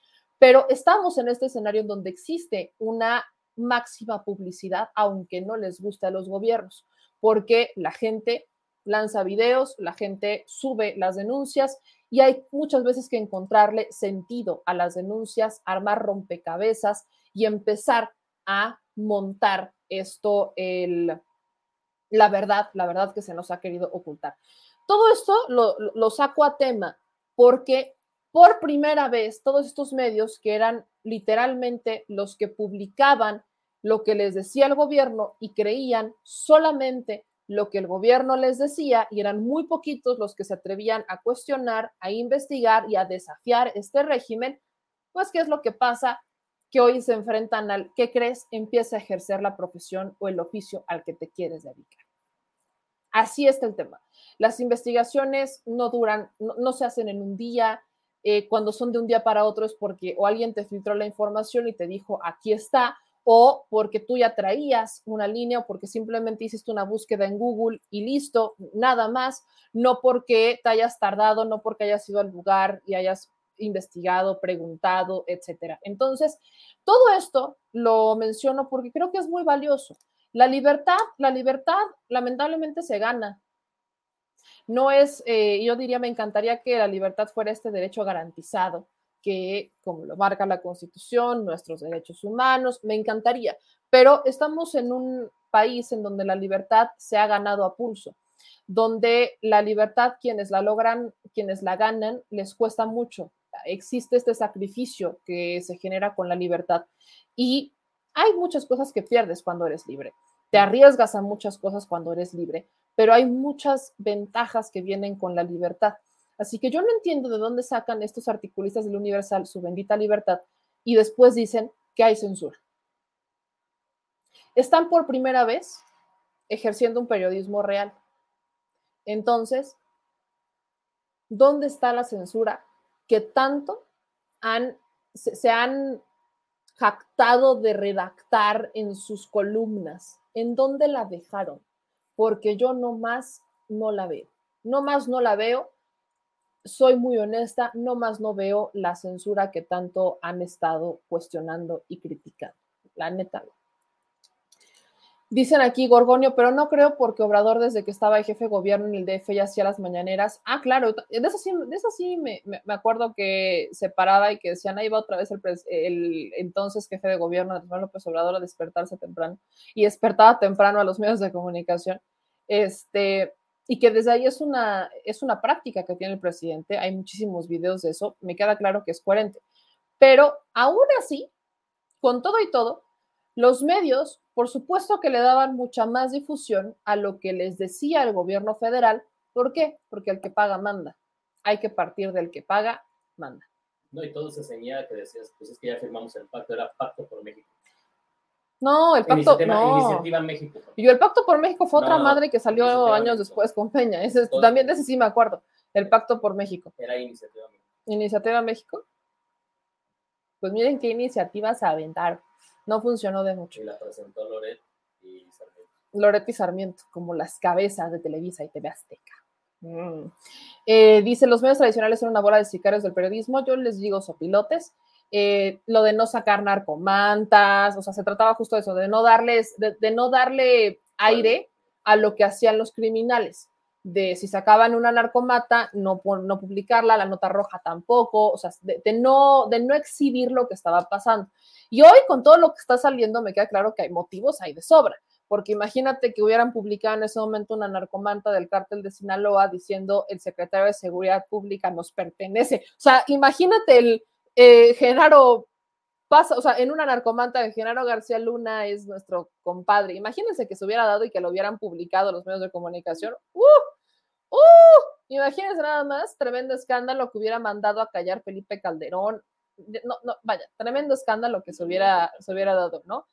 pero estamos en este escenario en donde existe una máxima publicidad, aunque no les guste a los gobiernos, porque la gente lanza videos, la gente sube las denuncias y hay muchas veces que encontrarle sentido a las denuncias, armar rompecabezas y empezar a montar esto, el, la verdad, la verdad que se nos ha querido ocultar. Todo esto lo, lo saco a tema porque por primera vez todos estos medios que eran literalmente los que publicaban lo que les decía el gobierno y creían solamente lo que el gobierno les decía y eran muy poquitos los que se atrevían a cuestionar, a investigar y a desafiar este régimen, pues ¿qué es lo que pasa? Que hoy se enfrentan al, ¿qué crees? Empieza a ejercer la profesión o el oficio al que te quieres dedicar. Así está el tema. Las investigaciones no duran, no se hacen en un día, eh, cuando son de un día para otro es porque o alguien te filtró la información y te dijo, aquí está, o porque tú ya traías una línea o porque simplemente hiciste una búsqueda en Google y listo, nada más, no porque te hayas tardado, no porque hayas ido al lugar y hayas investigado, preguntado, etcétera. Entonces, todo esto lo menciono porque creo que es muy valioso. La libertad, la libertad lamentablemente se gana. No es, eh, yo diría, me encantaría que la libertad fuera este derecho garantizado, que como lo marca la Constitución, nuestros derechos humanos, me encantaría, pero estamos en un país en donde la libertad se ha ganado a pulso, donde la libertad, quienes la logran, quienes la ganan, les cuesta mucho. Existe este sacrificio que se genera con la libertad y hay muchas cosas que pierdes cuando eres libre. Te arriesgas a muchas cosas cuando eres libre, pero hay muchas ventajas que vienen con la libertad. Así que yo no entiendo de dónde sacan estos articulistas del Universal su bendita libertad y después dicen que hay censura. Están por primera vez ejerciendo un periodismo real. Entonces, ¿dónde está la censura que tanto se han jactado de redactar en sus columnas? ¿En dónde la dejaron? Porque yo no más no la veo. No más no la veo soy muy honesta, no más no veo la censura que tanto han estado cuestionando y criticando. La neta. Dicen aquí Gorgonio, pero no creo porque Obrador desde que estaba jefe de gobierno en el DF ya hacía las mañaneras. Ah, claro, de eso sí, de eso sí me, me, acuerdo que se paraba y que decían, ahí va otra vez el, el entonces jefe de gobierno, Andrés López Obrador, a despertarse temprano. Y despertaba temprano a los medios de comunicación. Este, y que desde ahí es una, es una práctica que tiene el presidente. Hay muchísimos videos de eso, me queda claro que es coherente. Pero aún así, con todo y todo, los medios, por supuesto que le daban mucha más difusión a lo que les decía el gobierno federal. ¿Por qué? Porque el que paga manda. Hay que partir del que paga, manda. No, y todo se ceñía que decías, pues es que ya firmamos el pacto, era pacto por México. No, el pacto. Iniciativa, no. Iniciativa México. Y el pacto por México fue otra madre que salió Iniciativa años México. después con Peña. Ese, también de ese sí me acuerdo. El pacto por México. Era Iniciativa México. Iniciativa México. Pues miren qué iniciativas se aventaron. No funcionó de mucho. Y la presentó Loret y Sarmiento. Loreto y Sarmiento, como las cabezas de Televisa y TV Azteca. Mm. Eh, dice, los medios tradicionales son una bola de sicarios del periodismo. Yo les digo sopilotes. Eh, lo de no sacar narcomantas, o sea, se trataba justo de eso, de no darles, de, de no darle aire a lo que hacían los criminales. De si sacaban una narcomata, no, no publicarla, la nota roja tampoco, o sea, de, no, de no exhibir lo que estaba pasando. Y hoy, con todo lo que está saliendo, me queda claro que hay motivos ahí de sobra porque imagínate que hubieran publicado en ese momento una narcomanta del cártel de Sinaloa diciendo el secretario de Seguridad Pública nos pertenece. O sea, imagínate el eh, Genaro pasa, o sea, en una narcomanta de Genaro García Luna es nuestro compadre. Imagínense que se hubiera dado y que lo hubieran publicado los medios de comunicación. ¡Uh! ¡Uh! Imagínense nada más, tremendo escándalo que hubiera mandado a callar Felipe Calderón. De- No, no, vaya, tremendo escándalo que se hubiera, se hubiera dado, ¿no?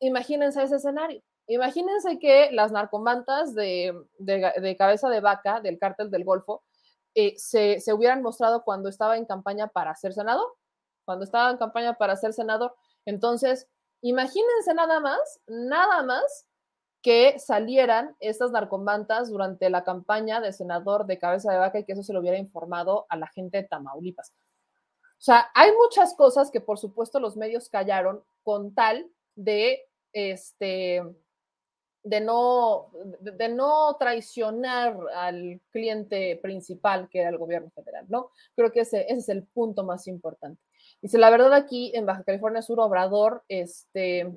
imagínense ese escenario. Imagínense que las narcomantas de, de, de cabeza de vaca del cártel del Golfo eh, se, se, hubieran mostrado cuando estaba en campaña para ser senador, cuando estaba en campaña para ser senador. Entonces, imagínense nada más, nada más que salieran estas narcomantas durante la campaña de senador de cabeza de vaca y que eso se lo hubiera informado a la gente de Tamaulipas. O sea, hay muchas cosas que por supuesto los medios callaron con tal de este de no, de, no traicionar al cliente principal que era el gobierno federal, ¿no? Creo que ese, ese, es el punto más importante. Dice, la verdad aquí en Baja California Sur, Obrador, este,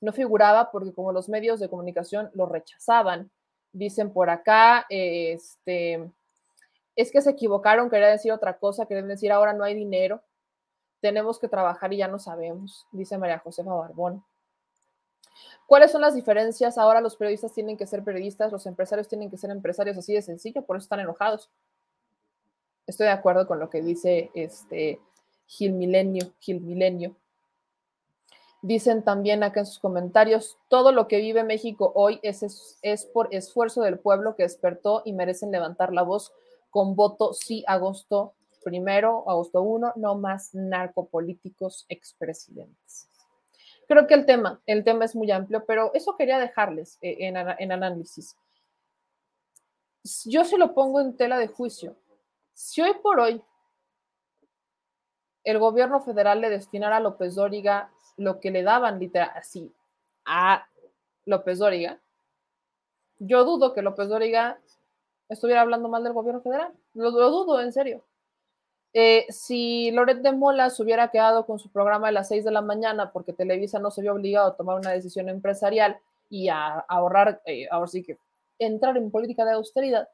no figuraba porque como los medios de comunicación lo rechazaban, dicen por acá, este, es que se equivocaron, querían decir otra cosa, querían decir ahora no hay dinero, tenemos que trabajar y ya no sabemos, dice María Josefa Barbón. ¿Cuáles son las diferencias? Ahora los periodistas tienen que ser periodistas, los empresarios tienen que ser empresarios, así de sencillo, por eso están enojados. Estoy de acuerdo con lo que dice este Gil Milenio, Gil Milenio. Dicen también acá en sus comentarios, todo lo que vive México hoy es, es, por esfuerzo del pueblo que despertó y merecen levantar la voz con voto sí agosto primero, agosto 1, no más narcopolíticos expresidentes creo que el tema, el tema es muy amplio, pero eso quería dejarles eh, en, en, análisis. Yo se lo pongo en tela de juicio. Si hoy por hoy el gobierno federal le destinara a López Dóriga lo que le daban literal así a López Dóriga, yo dudo que López Dóriga estuviera hablando mal del gobierno federal. Lo, dudo, en serio. Eh, si Loret de Mola se hubiera quedado con su programa a las 6 de la mañana porque Televisa no se vio obligado a tomar una decisión empresarial y a, ahorrar, eh, ahora sí que entrar en política de austeridad,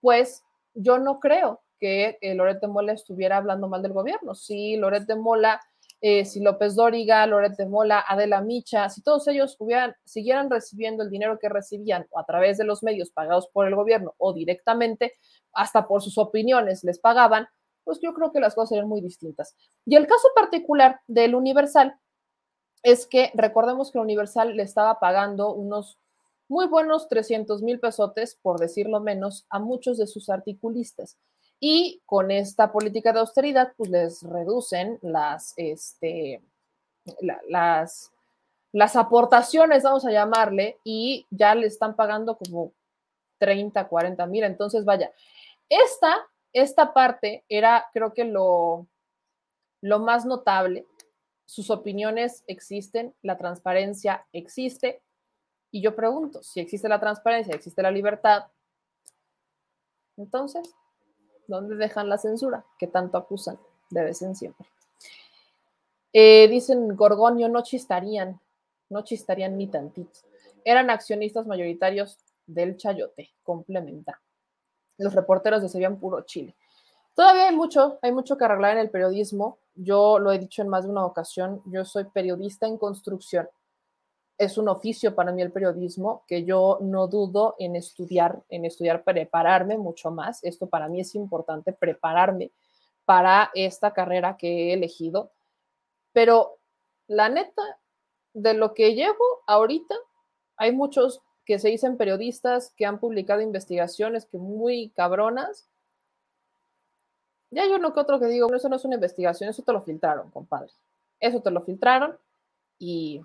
pues yo no creo que eh, de Mola estuviera hablando mal del gobierno. Si Loret de Mola, eh, si López Dóriga, Loret de Mola, Adela Micha, si todos ellos hubieran, siguieran recibiendo el dinero que recibían o a través de los medios pagados por el gobierno o directamente, hasta por sus opiniones les pagaban, pues yo creo que las cosas serían muy distintas. Y el caso particular del Universal es que recordemos que el Universal le estaba pagando unos muy buenos 300 mil pesotes, por decirlo menos, a muchos de sus articulistas. Y con esta política de austeridad, pues les reducen las, este, la, las, las aportaciones, vamos a llamarle, y ya le están pagando como 30, 40 mil. Entonces, vaya, esta esta parte era, creo que lo, lo más notable. Sus opiniones existen, la transparencia existe. Y yo pregunto, si existe la transparencia, existe la libertad, entonces, ¿dónde dejan la censura que tanto acusan de vez en siempre? Dicen Gorgonio, no chistarían, no chistarían ni tantito. Eran accionistas mayoritarios del Chayote, complementa los reporteros de Sevilla puro Chile. Todavía hay mucho, hay mucho que arreglar en el periodismo. Yo lo he dicho en más de una ocasión, yo soy periodista en construcción. Es un oficio para mí el periodismo que yo no dudo en estudiar, en estudiar, prepararme mucho más. Esto para mí es importante, prepararme para esta carrera que he elegido. Pero la neta, de lo que llevo ahorita, hay muchos que se dicen periodistas que han publicado investigaciones que muy cabronas. Ya hay uno que otro que digo, eso no es una investigación, eso te lo filtraron, compadre. Eso te lo filtraron y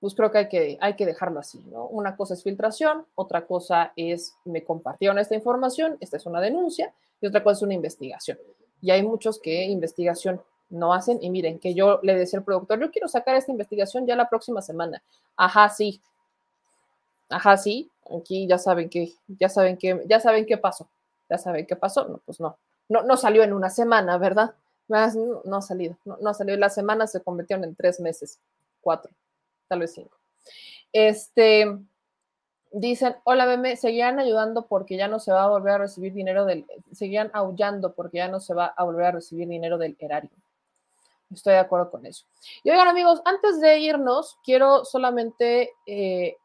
pues creo que hay que, hay que dejarlo así, ¿no? Una cosa es filtración, otra cosa es me compartieron esta información, esta es una denuncia, y otra cosa es una investigación. Y hay muchos que investigación no hacen, y miren, que yo le decía al productor, yo quiero sacar esta investigación ya la próxima semana. Ajá, sí, Ajá, sí, aquí ya saben que, ya saben que, ya saben qué pasó. Ya saben qué pasó. No, pues no. No, no salió en una semana, ¿verdad? No, ha salido, no, no salió. La semana se convirtieron en tres meses, cuatro, tal vez cinco. Este, dicen, hola meme, seguían ayudando porque ya no se va a volver a recibir dinero del, seguían aullando porque ya no se va a volver a recibir dinero del erario. Estoy de acuerdo con eso. Y oigan amigos, antes de irnos, quiero solamente eh,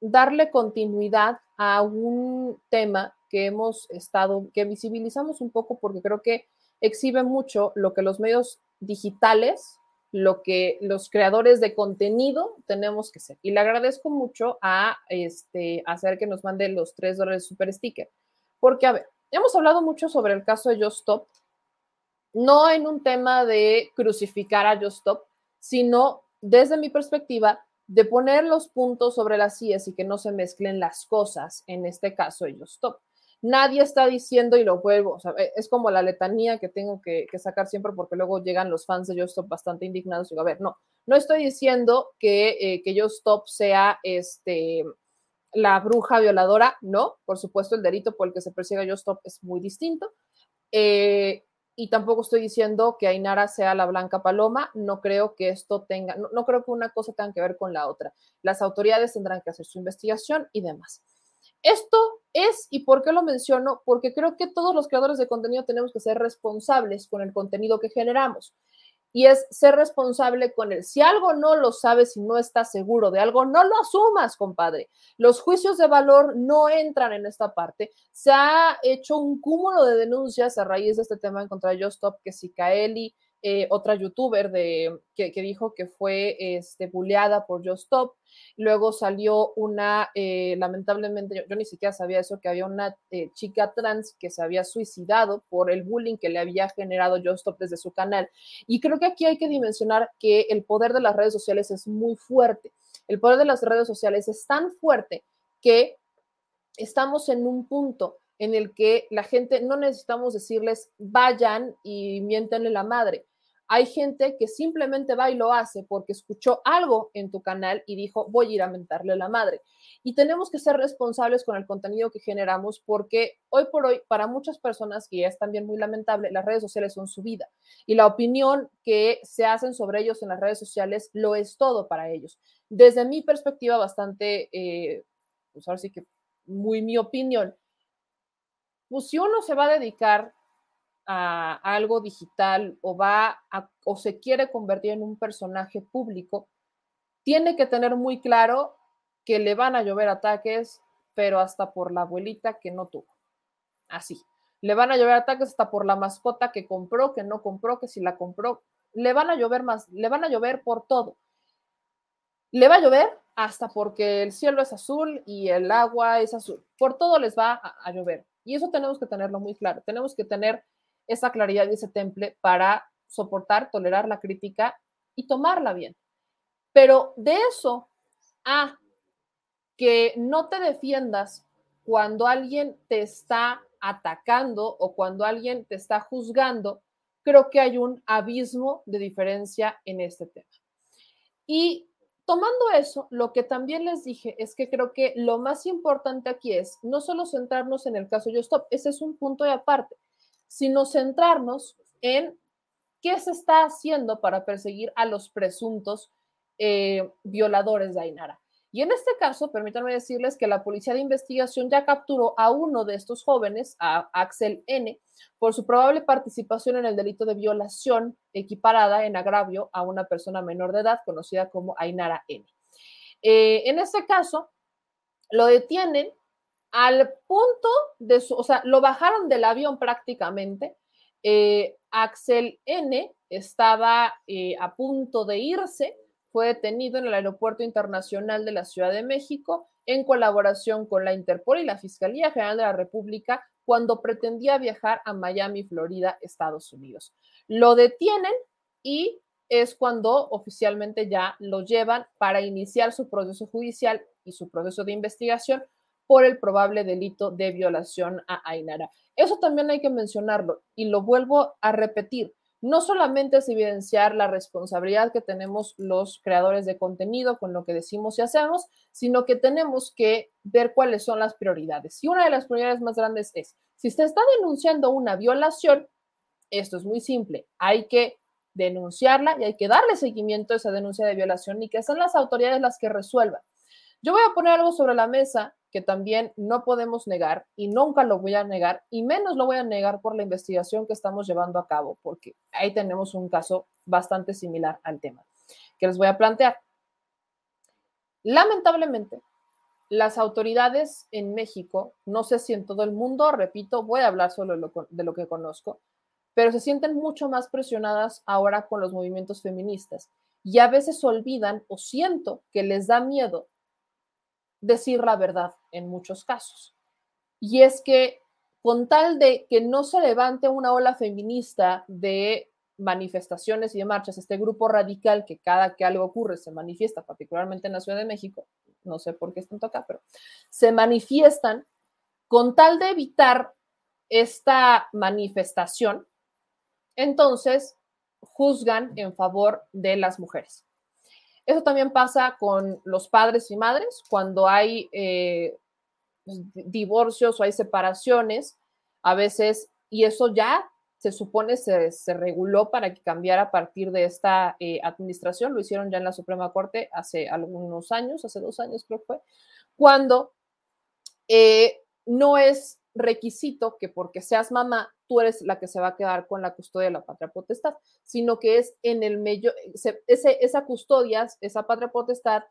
darle continuidad a un tema que hemos estado, que visibilizamos un poco porque creo que exhibe mucho lo que los medios digitales, lo que los creadores de contenido tenemos que ser. Y le agradezco mucho a este, hacer que nos mande los tres dólares super sticker. Porque, a ver, hemos hablado mucho sobre el caso de Just Stop, no en un tema de crucificar a Just Stop, sino desde mi perspectiva de poner los puntos sobre las IES y que no se mezclen las cosas, en este caso ellos stop. Nadie está diciendo, y lo vuelvo, e, es como la letanía que tengo que, sacar siempre porque luego llegan los fans de Yo Stop bastante indignados. Y digo, a ver, no, no estoy diciendo que, eh, que Yo Stop sea este, la bruja violadora, no, por supuesto el delito por el que se persigue Yo Stop es muy distinto. Eh, y tampoco estoy diciendo que Ainara sea la blanca paloma, no creo que esto tenga, no, creo que una cosa tenga que ver con la otra. Las autoridades tendrán que hacer su investigación y demás. Esto es, ¿y por qué lo menciono? Porque creo que todos los creadores de contenido tenemos que ser responsables con el contenido que generamos y es ser responsable con él. Si algo no lo sabes y no estás seguro de algo, no lo asumas, compadre. Los juicios de valor no entran en esta parte. Se ha hecho un cúmulo de denuncias a raíz de este tema en contra de Justop, que si Kaeli eh, otra youtuber de, que, dijo que fue este, por Just Stop. Luego salió una, eh, lamentablemente, yo, ni siquiera sabía eso, que había una eh, chica trans que se había suicidado por el bullying que le había generado Just Stop desde su canal. Y creo que aquí hay que dimensionar que el poder de las redes sociales es muy fuerte. El poder de las redes sociales es tan fuerte que estamos en un punto en el que la gente no necesitamos decirles vayan y miéntenle la madre Hay gente que simplemente va y lo hace porque escuchó algo en tu canal y dijo, voy a ir a mentarle la madre. Y tenemos que ser responsables con el contenido que generamos porque hoy por hoy, para muchas personas, y es también muy lamentable, las redes sociales son su vida y la opinión que se hacen sobre ellos en las redes sociales lo es todo para ellos. Desde mi perspectiva, bastante, eh, pues ahora sí que muy mi opinión, pues si uno se va a dedicar a, algo digital o va o se quiere convertir en un personaje público, tiene que tener muy claro que le van a llover ataques, pero hasta por la abuelita que no tuvo. Así. Le van a llover ataques hasta por la mascota que compró, que no compró, que si la compró. Le van a llover más, le van a llover por todo. Le va a llover hasta porque el cielo es azul y el agua es azul. Por todo les va a, a llover. Y eso tenemos que tenerlo muy claro. Tenemos que tener esa claridad y ese temple para soportar, tolerar la crítica y tomarla bien. Pero de eso a que no te defiendas cuando alguien te está atacando o cuando alguien te está juzgando, creo que hay un abismo de diferencia en este tema. Y tomando eso, lo que también les dije es que creo que lo más importante aquí es no solo centrarnos en el caso Yo Stop, ese es un punto de aparte, sino centrarnos en qué se está haciendo para perseguir a los presuntos eh, violadores de Ainara. Y en este caso, permítanme decirles que la Policía de Investigación ya capturó a uno de estos jóvenes, a Axel N., por su probable participación en el delito de violación equiparada en agravio a una persona menor de edad, conocida como Ainara N. Eh, en este caso, lo detienen al punto de su, o sea, lo bajaron del avión prácticamente. Eh, Axel N estaba eh, a punto de irse, fue detenido en el Aeropuerto Internacional de la Ciudad de México en colaboración con la Interpol y la Fiscalía General de la República cuando pretendía viajar a Miami, Florida, Estados Unidos. Lo detienen y es cuando oficialmente ya lo llevan para iniciar su proceso judicial y su proceso de investigación por el probable delito de violación a Ainara. Eso también hay que mencionarlo y lo vuelvo a repetir. No solamente es evidenciar la responsabilidad que tenemos los creadores de contenido con lo que decimos y hacemos, sino que tenemos que ver cuáles son las prioridades. Y una de las prioridades más grandes es, si se está denunciando una violación, esto es muy simple, hay que denunciarla y hay que darle seguimiento a esa denuncia de violación y que sean las autoridades las que resuelvan. Yo voy a poner algo sobre la mesa que también no podemos negar y nunca lo voy a negar y menos lo voy a negar por la investigación que estamos llevando a cabo, porque ahí tenemos un caso bastante similar al tema que les voy a plantear. Lamentablemente, las autoridades en México, no sé si en todo el mundo, repito, voy a hablar solo de lo, que conozco, pero se sienten mucho más presionadas ahora con los movimientos feministas y a veces olvidan o siento que les da miedo decir la verdad en muchos casos. Y es que con tal de que no se levante una ola feminista de manifestaciones y de marchas, este grupo radical que cada que algo ocurre se manifiesta, particularmente en la Ciudad de México, no sé por qué están acá, pero se manifiestan con tal de evitar esta manifestación, entonces juzgan en favor de las mujeres. Eso también pasa con los padres y madres cuando hay eh, pues, divorcios o hay separaciones, a veces, y eso ya se supone se, se reguló para que cambiara a partir de esta eh, administración, lo hicieron ya en la Suprema Corte hace algunos años, hace dos años creo que fue, cuando eh, no es requisito que porque seas mamá, tú eres la que se va a quedar con la custodia de la patria potestad, sino que es en el medio, esa custodia, esa patria potestad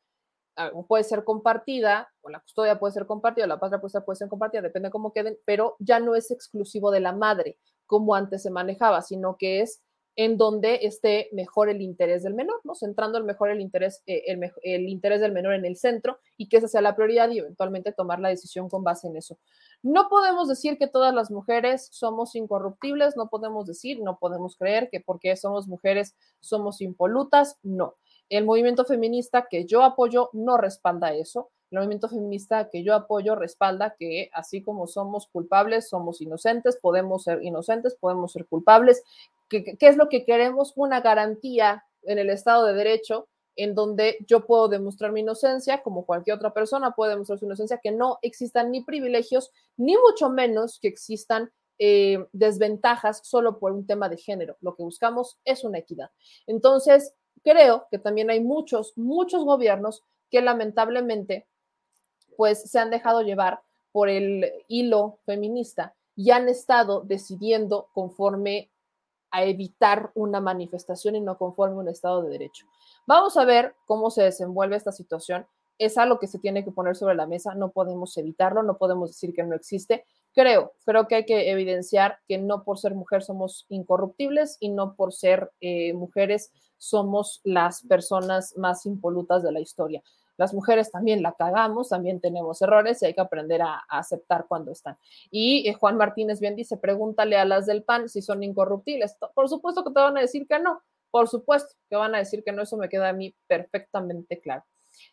ah, puede ser compartida, o la custodia puede ser compartida, o la patria potestad puede ser compartida, depende de cómo queden, pero ya no es exclusivo de la madre, como antes se manejaba, sino que es en donde esté mejor el interés del menor, ¿no? Centrando el mejor el interés, eh, el, interés del menor en el centro y que esa sea la prioridad y eventualmente tomar la decisión con base en eso. No podemos decir que todas las mujeres somos incorruptibles, no podemos decir, no podemos creer que porque somos mujeres somos impolutas, no. El movimiento feminista que yo apoyo no respalda eso. El movimiento feminista que yo apoyo respalda que así como somos culpables, somos inocentes, podemos ser inocentes, podemos ser culpables, ¿Qué, ¿Qué es lo que queremos? Una garantía en el Estado de Derecho en donde yo puedo demostrar mi inocencia, como cualquier otra persona puede demostrar su inocencia, que no existan ni privilegios, ni mucho menos que existan eh, desventajas solo por un tema de género. Lo que buscamos es una equidad. Entonces, creo que también hay muchos, muchos gobiernos que lamentablemente pues se han dejado llevar por el hilo feminista y han estado decidiendo conforme a evitar una manifestación y no conforme un Estado de Derecho. Vamos a ver cómo se desenvuelve esta situación. Es algo que se tiene que poner sobre la mesa, no podemos evitarlo, no podemos decir que no existe. Creo, creo que hay que evidenciar que no por ser mujer somos incorruptibles y no por ser eh, mujeres somos las personas más impolutas de la historia. Las mujeres también la cagamos, también tenemos errores y hay que aprender a, aceptar cuando están. Y eh, Juan Martínez bien dice, pregúntale a las del PAN si son incorruptibles. Por supuesto que te van a decir que no, por supuesto que van a decir que no, eso me queda a mí perfectamente claro.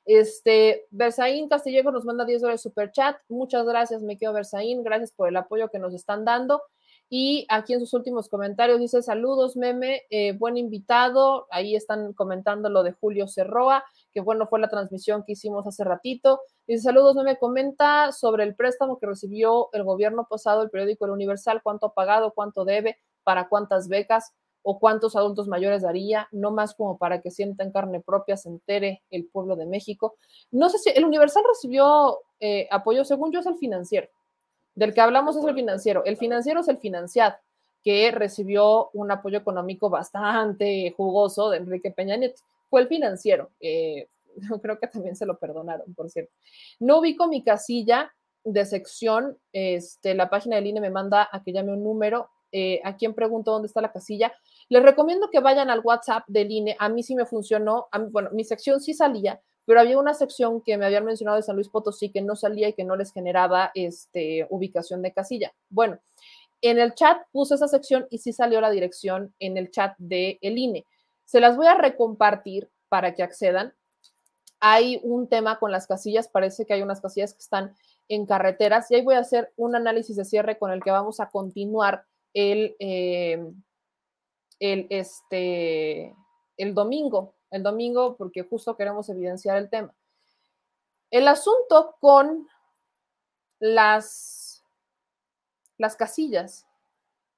Este, Bersaín Castillejo nos manda 10 dólares super chat. Muchas gracias, me quedo Bersaín. Gracias por el apoyo que nos están dando. Y aquí en sus últimos comentarios dice: Saludos, meme, eh, buen invitado. Ahí están comentando lo de Julio Cerroa, que bueno fue la transmisión que hicimos hace ratito. Dice: Saludos, meme, comenta sobre el préstamo que recibió el gobierno pasado, el periódico El Universal, cuánto ha pagado, cuánto debe, para cuántas becas o cuántos adultos mayores daría, no más como para que sienta en carne propia, se entere el pueblo de México. No sé si el Universal recibió eh, apoyo, según yo es el financiero. Del que hablamos es el financiero. El financiero es el financiado, que recibió un apoyo económico bastante jugoso de Enrique Peña Nieto. Fue el financiero. Eh, *laughs* creo que también se lo perdonaron, por cierto. No ubico mi casilla de sección. Este, la página del INE me manda a que llame un número. Eh, a quien pregunto dónde está la casilla. Les recomiendo que vayan al WhatsApp del INE. A mí sí me funcionó. Bueno, mi sección sí salía, pero había una sección que me habían mencionado de San Luis Potosí que no salía y que no les generaba este, ubicación de casilla. Bueno, en el chat puse esa sección y sí salió la dirección en el chat del el INE. Se las voy a recompartir para que accedan. Hay un tema con las casillas, parece que hay unas casillas que están en carreteras y ahí voy a hacer un análisis de cierre con el que vamos a continuar el, eh, el, este, el domingo, el domingo porque justo queremos evidenciar el tema. El asunto con las, las casillas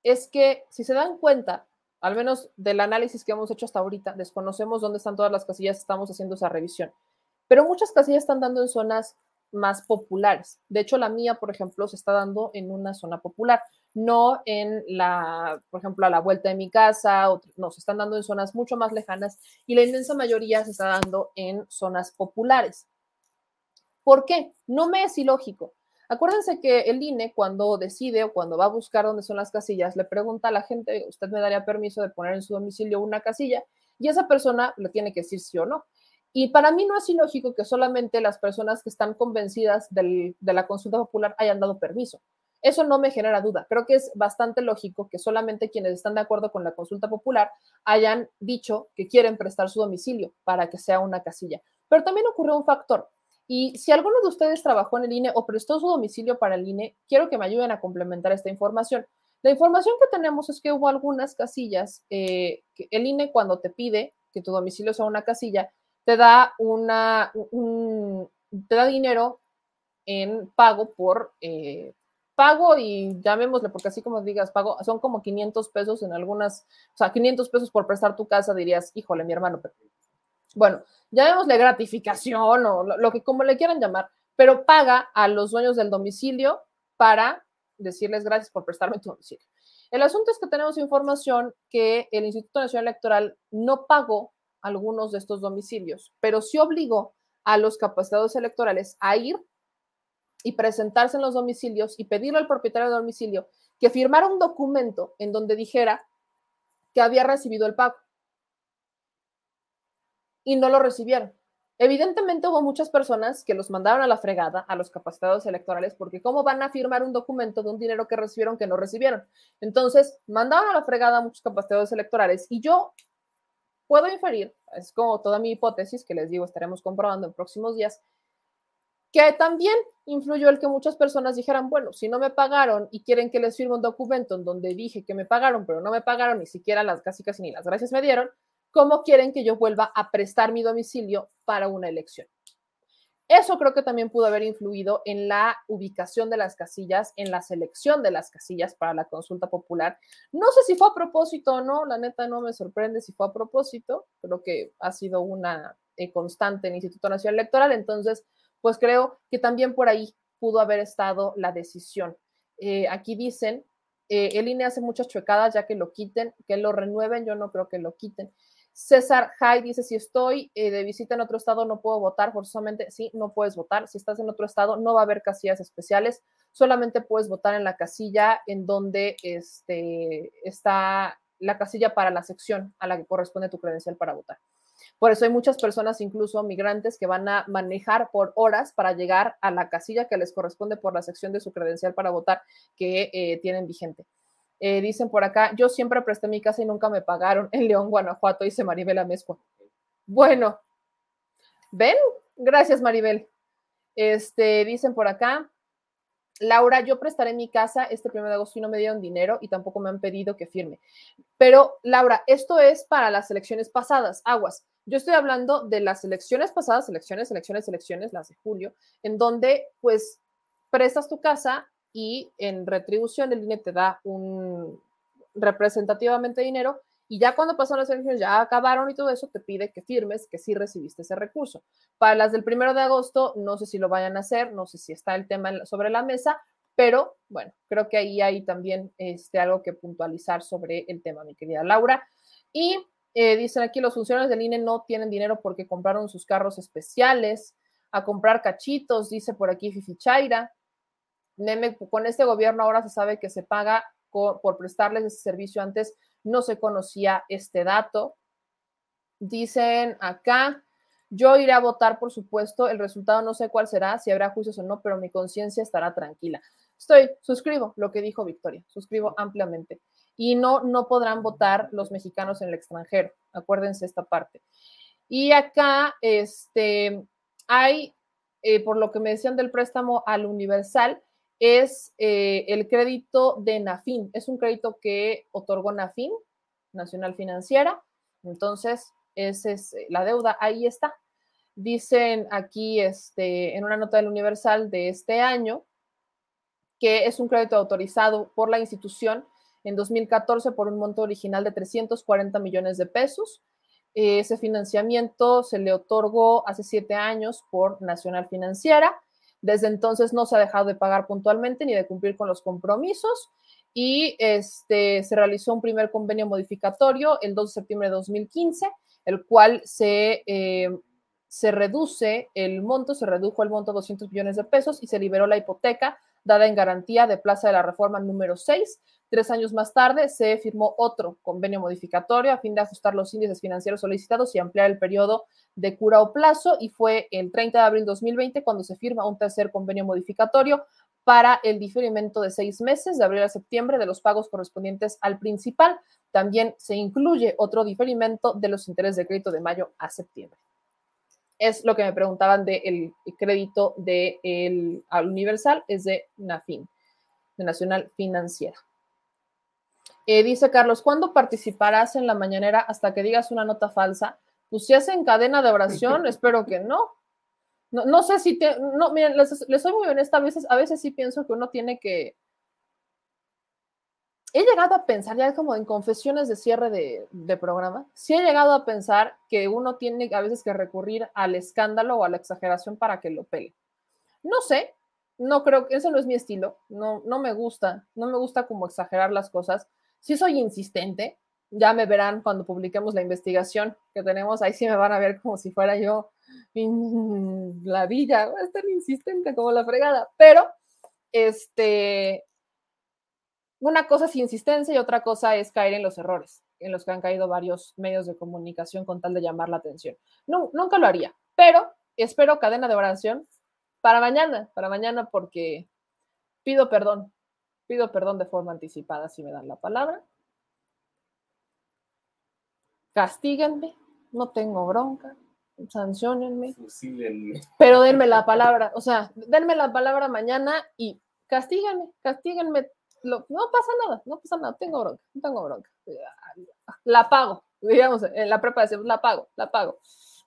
es que si se dan cuenta, al menos del análisis que hemos hecho hasta ahorita, desconocemos dónde están todas las casillas, estamos haciendo esa revisión, pero muchas casillas están dando en zonas más populares. De hecho, la mía, por ejemplo, se está dando en una zona popular no en la, por ejemplo, a la vuelta de mi casa, no, se están dando en zonas mucho más lejanas y la inmensa mayoría se está dando en zonas populares. ¿Por qué? No me es ilógico. Acuérdense que el INE cuando decide o cuando va a buscar dónde son las casillas, le pregunta a la gente, ¿usted me daría permiso de poner en su domicilio una casilla? Y esa persona le tiene que decir sí o no. Y para mí no es ilógico que solamente las personas que están convencidas de la consulta popular hayan dado permiso. Eso no me genera duda. Creo que es bastante lógico que solamente quienes están de acuerdo con la consulta popular hayan dicho que quieren prestar su domicilio para que sea una casilla. Pero también ocurrió un factor. Y si alguno de ustedes trabajó en el INE o prestó su domicilio para el INE, quiero que me ayuden a complementar esta información. La información que tenemos es que hubo algunas casillas eh, el INE cuando te pide que tu domicilio sea una casilla, te da una, un, te da dinero en pago por, eh, pago y llamémosle, porque así como digas, pago, son como 500 pesos en algunas, o sea, 500 pesos por prestar tu casa, dirías, híjole, mi hermano. Pero, bueno, llamémosle gratificación o lo, lo, que como le quieran llamar, pero paga a los dueños del domicilio para decirles gracias por prestarme tu domicilio. El asunto es que tenemos información que el Instituto Nacional Electoral no pagó algunos de estos domicilios, pero sí obligó a los capacitados electorales a ir y presentarse en los domicilios y pedirle al propietario del domicilio que firmara un documento en donde dijera que había recibido el pago. Y no lo recibieron. Evidentemente hubo muchas personas que los mandaron a la fregada a los capacitados electorales porque cómo van a firmar un documento de un dinero que recibieron que no recibieron. Entonces, mandaron a la fregada a muchos capacitados electorales y yo puedo inferir, es como toda mi hipótesis que les digo, estaremos comprobando en próximos días, que también influyó el que muchas personas dijeran, bueno, si no me pagaron y quieren que les firme un documento en donde dije que me pagaron, pero no me pagaron ni siquiera las casi casi ni las gracias me dieron, ¿cómo quieren que yo vuelva a prestar mi domicilio para una elección? Eso creo que también pudo haber influido en la ubicación de las casillas, en la selección de las casillas para la consulta popular. No sé si fue a propósito o no, la neta no me sorprende si fue a propósito, creo que ha sido una eh, constante en el Instituto Nacional Electoral, entonces, pues creo que también por ahí pudo haber estado la decisión. Eh, aquí dicen, eh, el INE hace muchas chuecadas ya que lo quiten, que lo renueven, yo no creo que lo quiten. César Jai dice, si estoy eh, de visita en otro estado, no puedo votar forzosamente. Sí, no puedes votar. Si estás en otro estado, no va a haber casillas especiales. Solamente puedes votar en la casilla en donde este, está la casilla para la sección a la que corresponde tu credencial para votar. Por eso hay muchas personas, incluso migrantes, que van a manejar por horas para llegar a la casilla que les corresponde por la sección de su credencial para votar que eh, tienen vigente. Eh, dicen por acá, yo siempre presté mi casa y nunca me pagaron en León, Guanajuato, dice Maribel Amezcua. Bueno, ven, gracias Maribel. Este, dicen por acá, Laura, yo prestaré mi casa este primero de agosto y no me dieron dinero y tampoco me han pedido que firme. Pero, Laura, esto es para las elecciones pasadas, aguas. Yo estoy hablando de las elecciones pasadas, elecciones, elecciones, elecciones, las de julio, en donde pues prestas tu casa y en retribución el INE te da un representativamente dinero y ya cuando pasan las elecciones, ya acabaron y todo eso, te pide que firmes que sí recibiste ese recurso. Para las del primero de agosto, no sé si lo vayan a hacer, no sé si está el tema sobre la mesa, pero bueno, creo que ahí hay también este, algo que puntualizar sobre el tema, mi querida Laura. Y eh, dicen aquí, los funcionarios del INE no tienen dinero porque compraron sus carros especiales, a comprar cachitos, dice por aquí Fifi Chaira con este gobierno ahora se sabe que se paga por prestarles ese servicio. Antes no se conocía este dato. Dicen acá, yo iré a votar, por supuesto. El resultado no sé cuál será, si habrá juicios o no, pero mi conciencia estará tranquila. Estoy, suscribo lo que dijo Victoria, suscribo ampliamente. Y no, no podrán votar los mexicanos en el extranjero. Acuérdense esta parte. Y acá, este, hay, eh, por lo que me decían del préstamo al Universal, es eh, el crédito de NAFIN. Es un crédito que otorgó NAFIN, Nacional Financiera. Entonces, esa es eh, la deuda, ahí está. Dicen aquí este, en una nota del Universal de este año que es un crédito autorizado por la institución en 2014 por un monto original de 340 millones de pesos. Ese financiamiento se le otorgó hace siete años por Nacional Financiera desde entonces no se ha dejado de pagar puntualmente ni de cumplir con los compromisos y este, se realizó un primer convenio modificatorio el 2 de septiembre de 2015, el cual se, eh, se reduce el monto, se redujo el monto a 200 millones de pesos y se liberó la hipoteca dada en garantía de Plaza de la Reforma número 6 Tres años más tarde se firmó otro convenio modificatorio a fin de ajustar los índices financieros solicitados y ampliar el periodo de cura o plazo y fue el 30 de abril de 2020 cuando se firma un tercer convenio modificatorio para el diferimiento de seis meses de abril a septiembre de los pagos correspondientes al principal. También se incluye otro diferimento de los intereses de crédito de mayo a septiembre. Es lo que me preguntaban del crédito de el, al Universal, es de NAFIN, de Nacional Financiera. Eh, dice Carlos, ¿cuándo participarás en la mañanera hasta que digas una nota falsa? Pues si hacen cadena de oración, *laughs* espero que no. No, no sé si te, no, miren, les, soy muy honesta, a veces, a veces sí pienso que uno tiene que. He llegado a pensar, ya como en confesiones de cierre de, de programa, sí he llegado a pensar que uno tiene a veces que recurrir al escándalo o a la exageración para que lo pele. No sé, no creo que eso no es mi estilo, no, no me gusta, no me gusta como exagerar las cosas sí soy insistente, ya me verán cuando publiquemos la investigación que tenemos, ahí sí me van a ver como si fuera yo *laughs* la villa, a estar insistente como la fregada, pero este, una cosa es insistencia y otra cosa es caer en los errores en los que han caído varios medios de comunicación con tal de llamar la atención. Nunca lo haría, pero espero cadena de oración para mañana, para mañana porque pido perdón Pido perdón de forma anticipada si me dan la palabra. Castíguenme, no tengo bronca. sancionenme, Fusílenme. pero denme la palabra, o sea, denme la palabra mañana y castíganme, castíganme. No pasa nada, no pasa nada, tengo bronca, no tengo bronca. La pago, digamos, en la prepa decimos, la pago, la pago.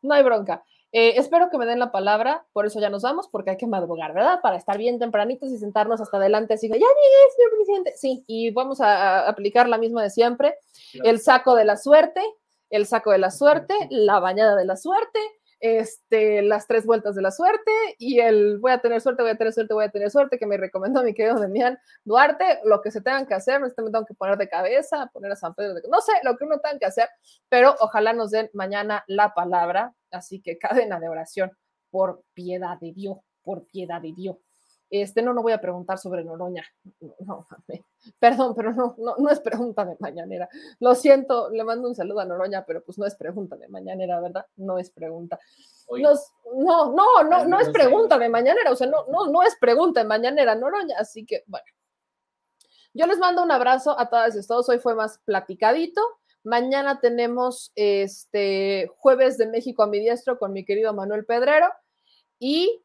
No hay bronca. Eh, espero que me den la palabra, por eso ya nos vamos, porque hay que madrugar, ¿verdad? Para estar bien tempranitos y sentarnos hasta adelante, así que ya llegué, señor presidente. Sí, y vamos a, a aplicar la misma de siempre, el saco de la suerte, el saco de la suerte, la bañada de la suerte, este, las tres vueltas de la suerte y el voy a tener suerte, voy a tener suerte, voy a tener suerte, que me recomendó mi querido Demián Duarte, lo que se tengan que hacer, me tengo que poner de cabeza, poner a San Pedro de no sé, lo que uno tenga que hacer, pero ojalá nos den mañana la palabra, así que *laughs* cadena de oración, por piedad de Dios, por piedad de Dios. Este, no, no voy a preguntar sobre Noroña. *laughs* No, perdón, pero no, no, no es pregunta de mañanera. Lo siento, le mando un saludo a Noroña, pero pues no es pregunta de mañanera, ¿verdad? No es pregunta. Nos- no, no, no, no es pregunta de mañanera, o sea, no, no, no es pregunta de mañanera, Noroña, así que bueno. Yo les mando un abrazo a todas y todos. Hoy fue más platicadito. Mañana tenemos este jueves de México a mi diestro con mi querido Manuel Pedrero. Y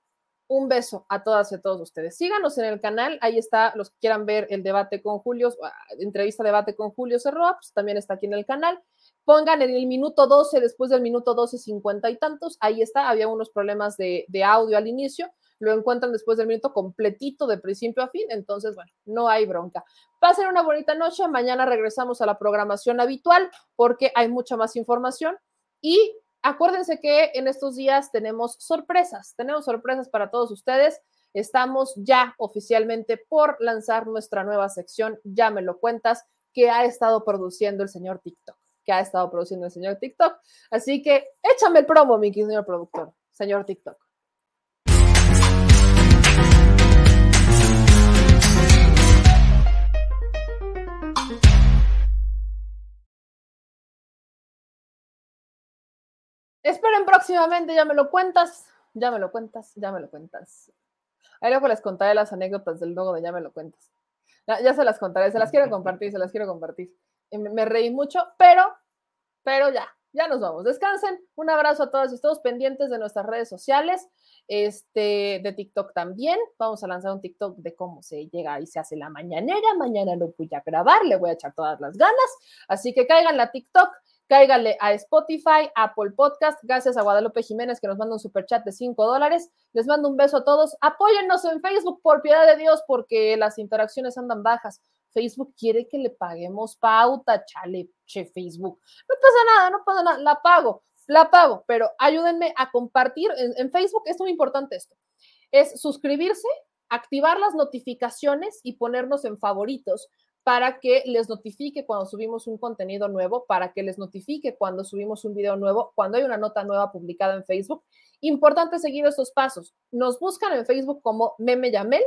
un beso a todas y a todos ustedes. Síganos en el canal, ahí está, los que quieran ver el debate con Julio, ah, entrevista debate con Julio Cerroa, pues también está aquí en el canal. Pongan en el minuto 12, después del minuto 12, 50 y tantos, ahí está, había unos problemas de, de audio al inicio, lo encuentran después del minuto completito de principio a fin, entonces, bueno, no hay bronca. Pasen una bonita noche, mañana regresamos a la programación habitual porque hay mucha más información y acuérdense que en estos días tenemos sorpresas, tenemos sorpresas para todos ustedes. Estamos ya oficialmente por lanzar nuestra nueva sección, ya me lo cuentas, que ha estado produciendo el señor TikTok, que ha estado produciendo el señor TikTok. Así que échame el promo, mi señor productor, señor TikTok. Esperen próximamente, ya me lo cuentas, ya me lo cuentas, ya me lo cuentas. Ahí luego les contaré las anécdotas del logo de ya me lo cuentas. Ya, se las contaré, se las quiero compartir, se las quiero compartir. Me, reí mucho, pero, pero ya, ya nos vamos. Descansen. Un abrazo a todos y todos pendientes de nuestras redes sociales, este, de TikTok también. Vamos a lanzar un TikTok de cómo se llega y se hace la mañanera. Mañana lo voy a grabar, le voy a echar todas las ganas. Así que caigan a TikTok. Cáigale a Spotify, Apple Podcast. Gracias a Guadalupe Jiménez que nos manda un super chat de 5 dólares. Les mando un beso a todos. Apóyennos en Facebook, por piedad de Dios, porque las interacciones andan bajas. Facebook quiere que le paguemos pauta, chale, che, Facebook. No pasa nada, no pasa nada, la pago, la pago, pero ayúdenme a compartir. En, en Facebook es muy importante esto. Es suscribirse, activar las notificaciones y ponernos en favoritos para que les notifique cuando subimos un contenido nuevo, para que les notifique cuando subimos un video nuevo, cuando hay una nota nueva publicada en Facebook. Importante seguir estos pasos. Nos buscan en Facebook como Meme Yamel,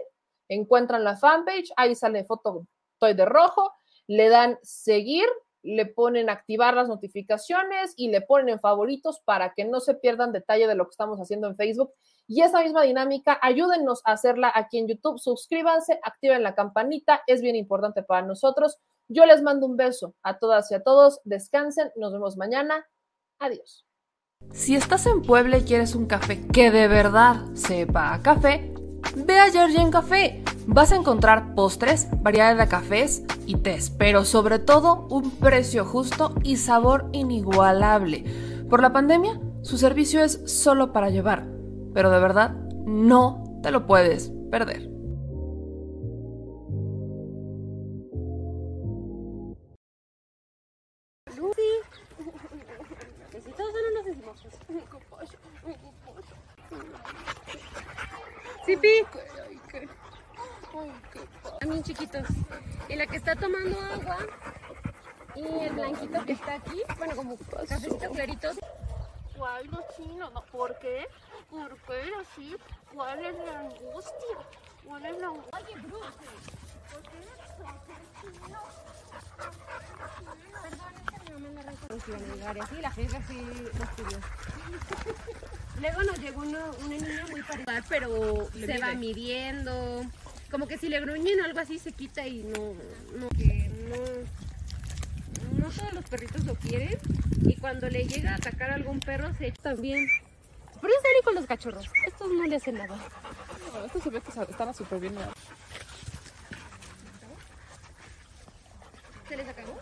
encuentran la fanpage, ahí sale foto, estoy de rojo, le dan seguir, le ponen activar las notificaciones y le ponen en favoritos para que no se pierdan detalle de lo que estamos haciendo en Facebook. Y esa misma dinámica, ayúdennos a hacerla aquí en YouTube. Suscríbanse, activen la campanita, es bien importante para nosotros. Yo les mando un beso a todas y a todos. Descansen, nos vemos mañana. Adiós. Si estás en Puebla y quieres un café que de verdad sepa a café, ve a Georgian Café. Vas a encontrar postres, variedad de cafés y tés, pero sobre todo un precio justo y sabor inigualable. Por la pandemia, su servicio es solo para llevar, pero de verdad no te lo puedes perder. Sipi. También chiquitos. Y la que está tomando agua. Y el blanquito que está aquí. Bueno, como cafecito clarito. ¿Cuál no chino? No, ¿Por qué? ¿Por qué así? ¿Cuál es la angustia? ¿Cuál es la angustia? Oye, Bruce, ¿por qué Sí, la fiesta sí nos pidió. *laughs* Luego nos llegó una, una niña muy parecida, pero se va midiendo. Como que si le gruñen o algo así se quita y no, no, que no, no todos los perritos lo quieren. Y cuando le llega a atacar a algún perro se echa también. Pero es serio con los cachorros. Estos no le hacen nada. Estos se ve que estaban súper bien. ¿Se les acabó?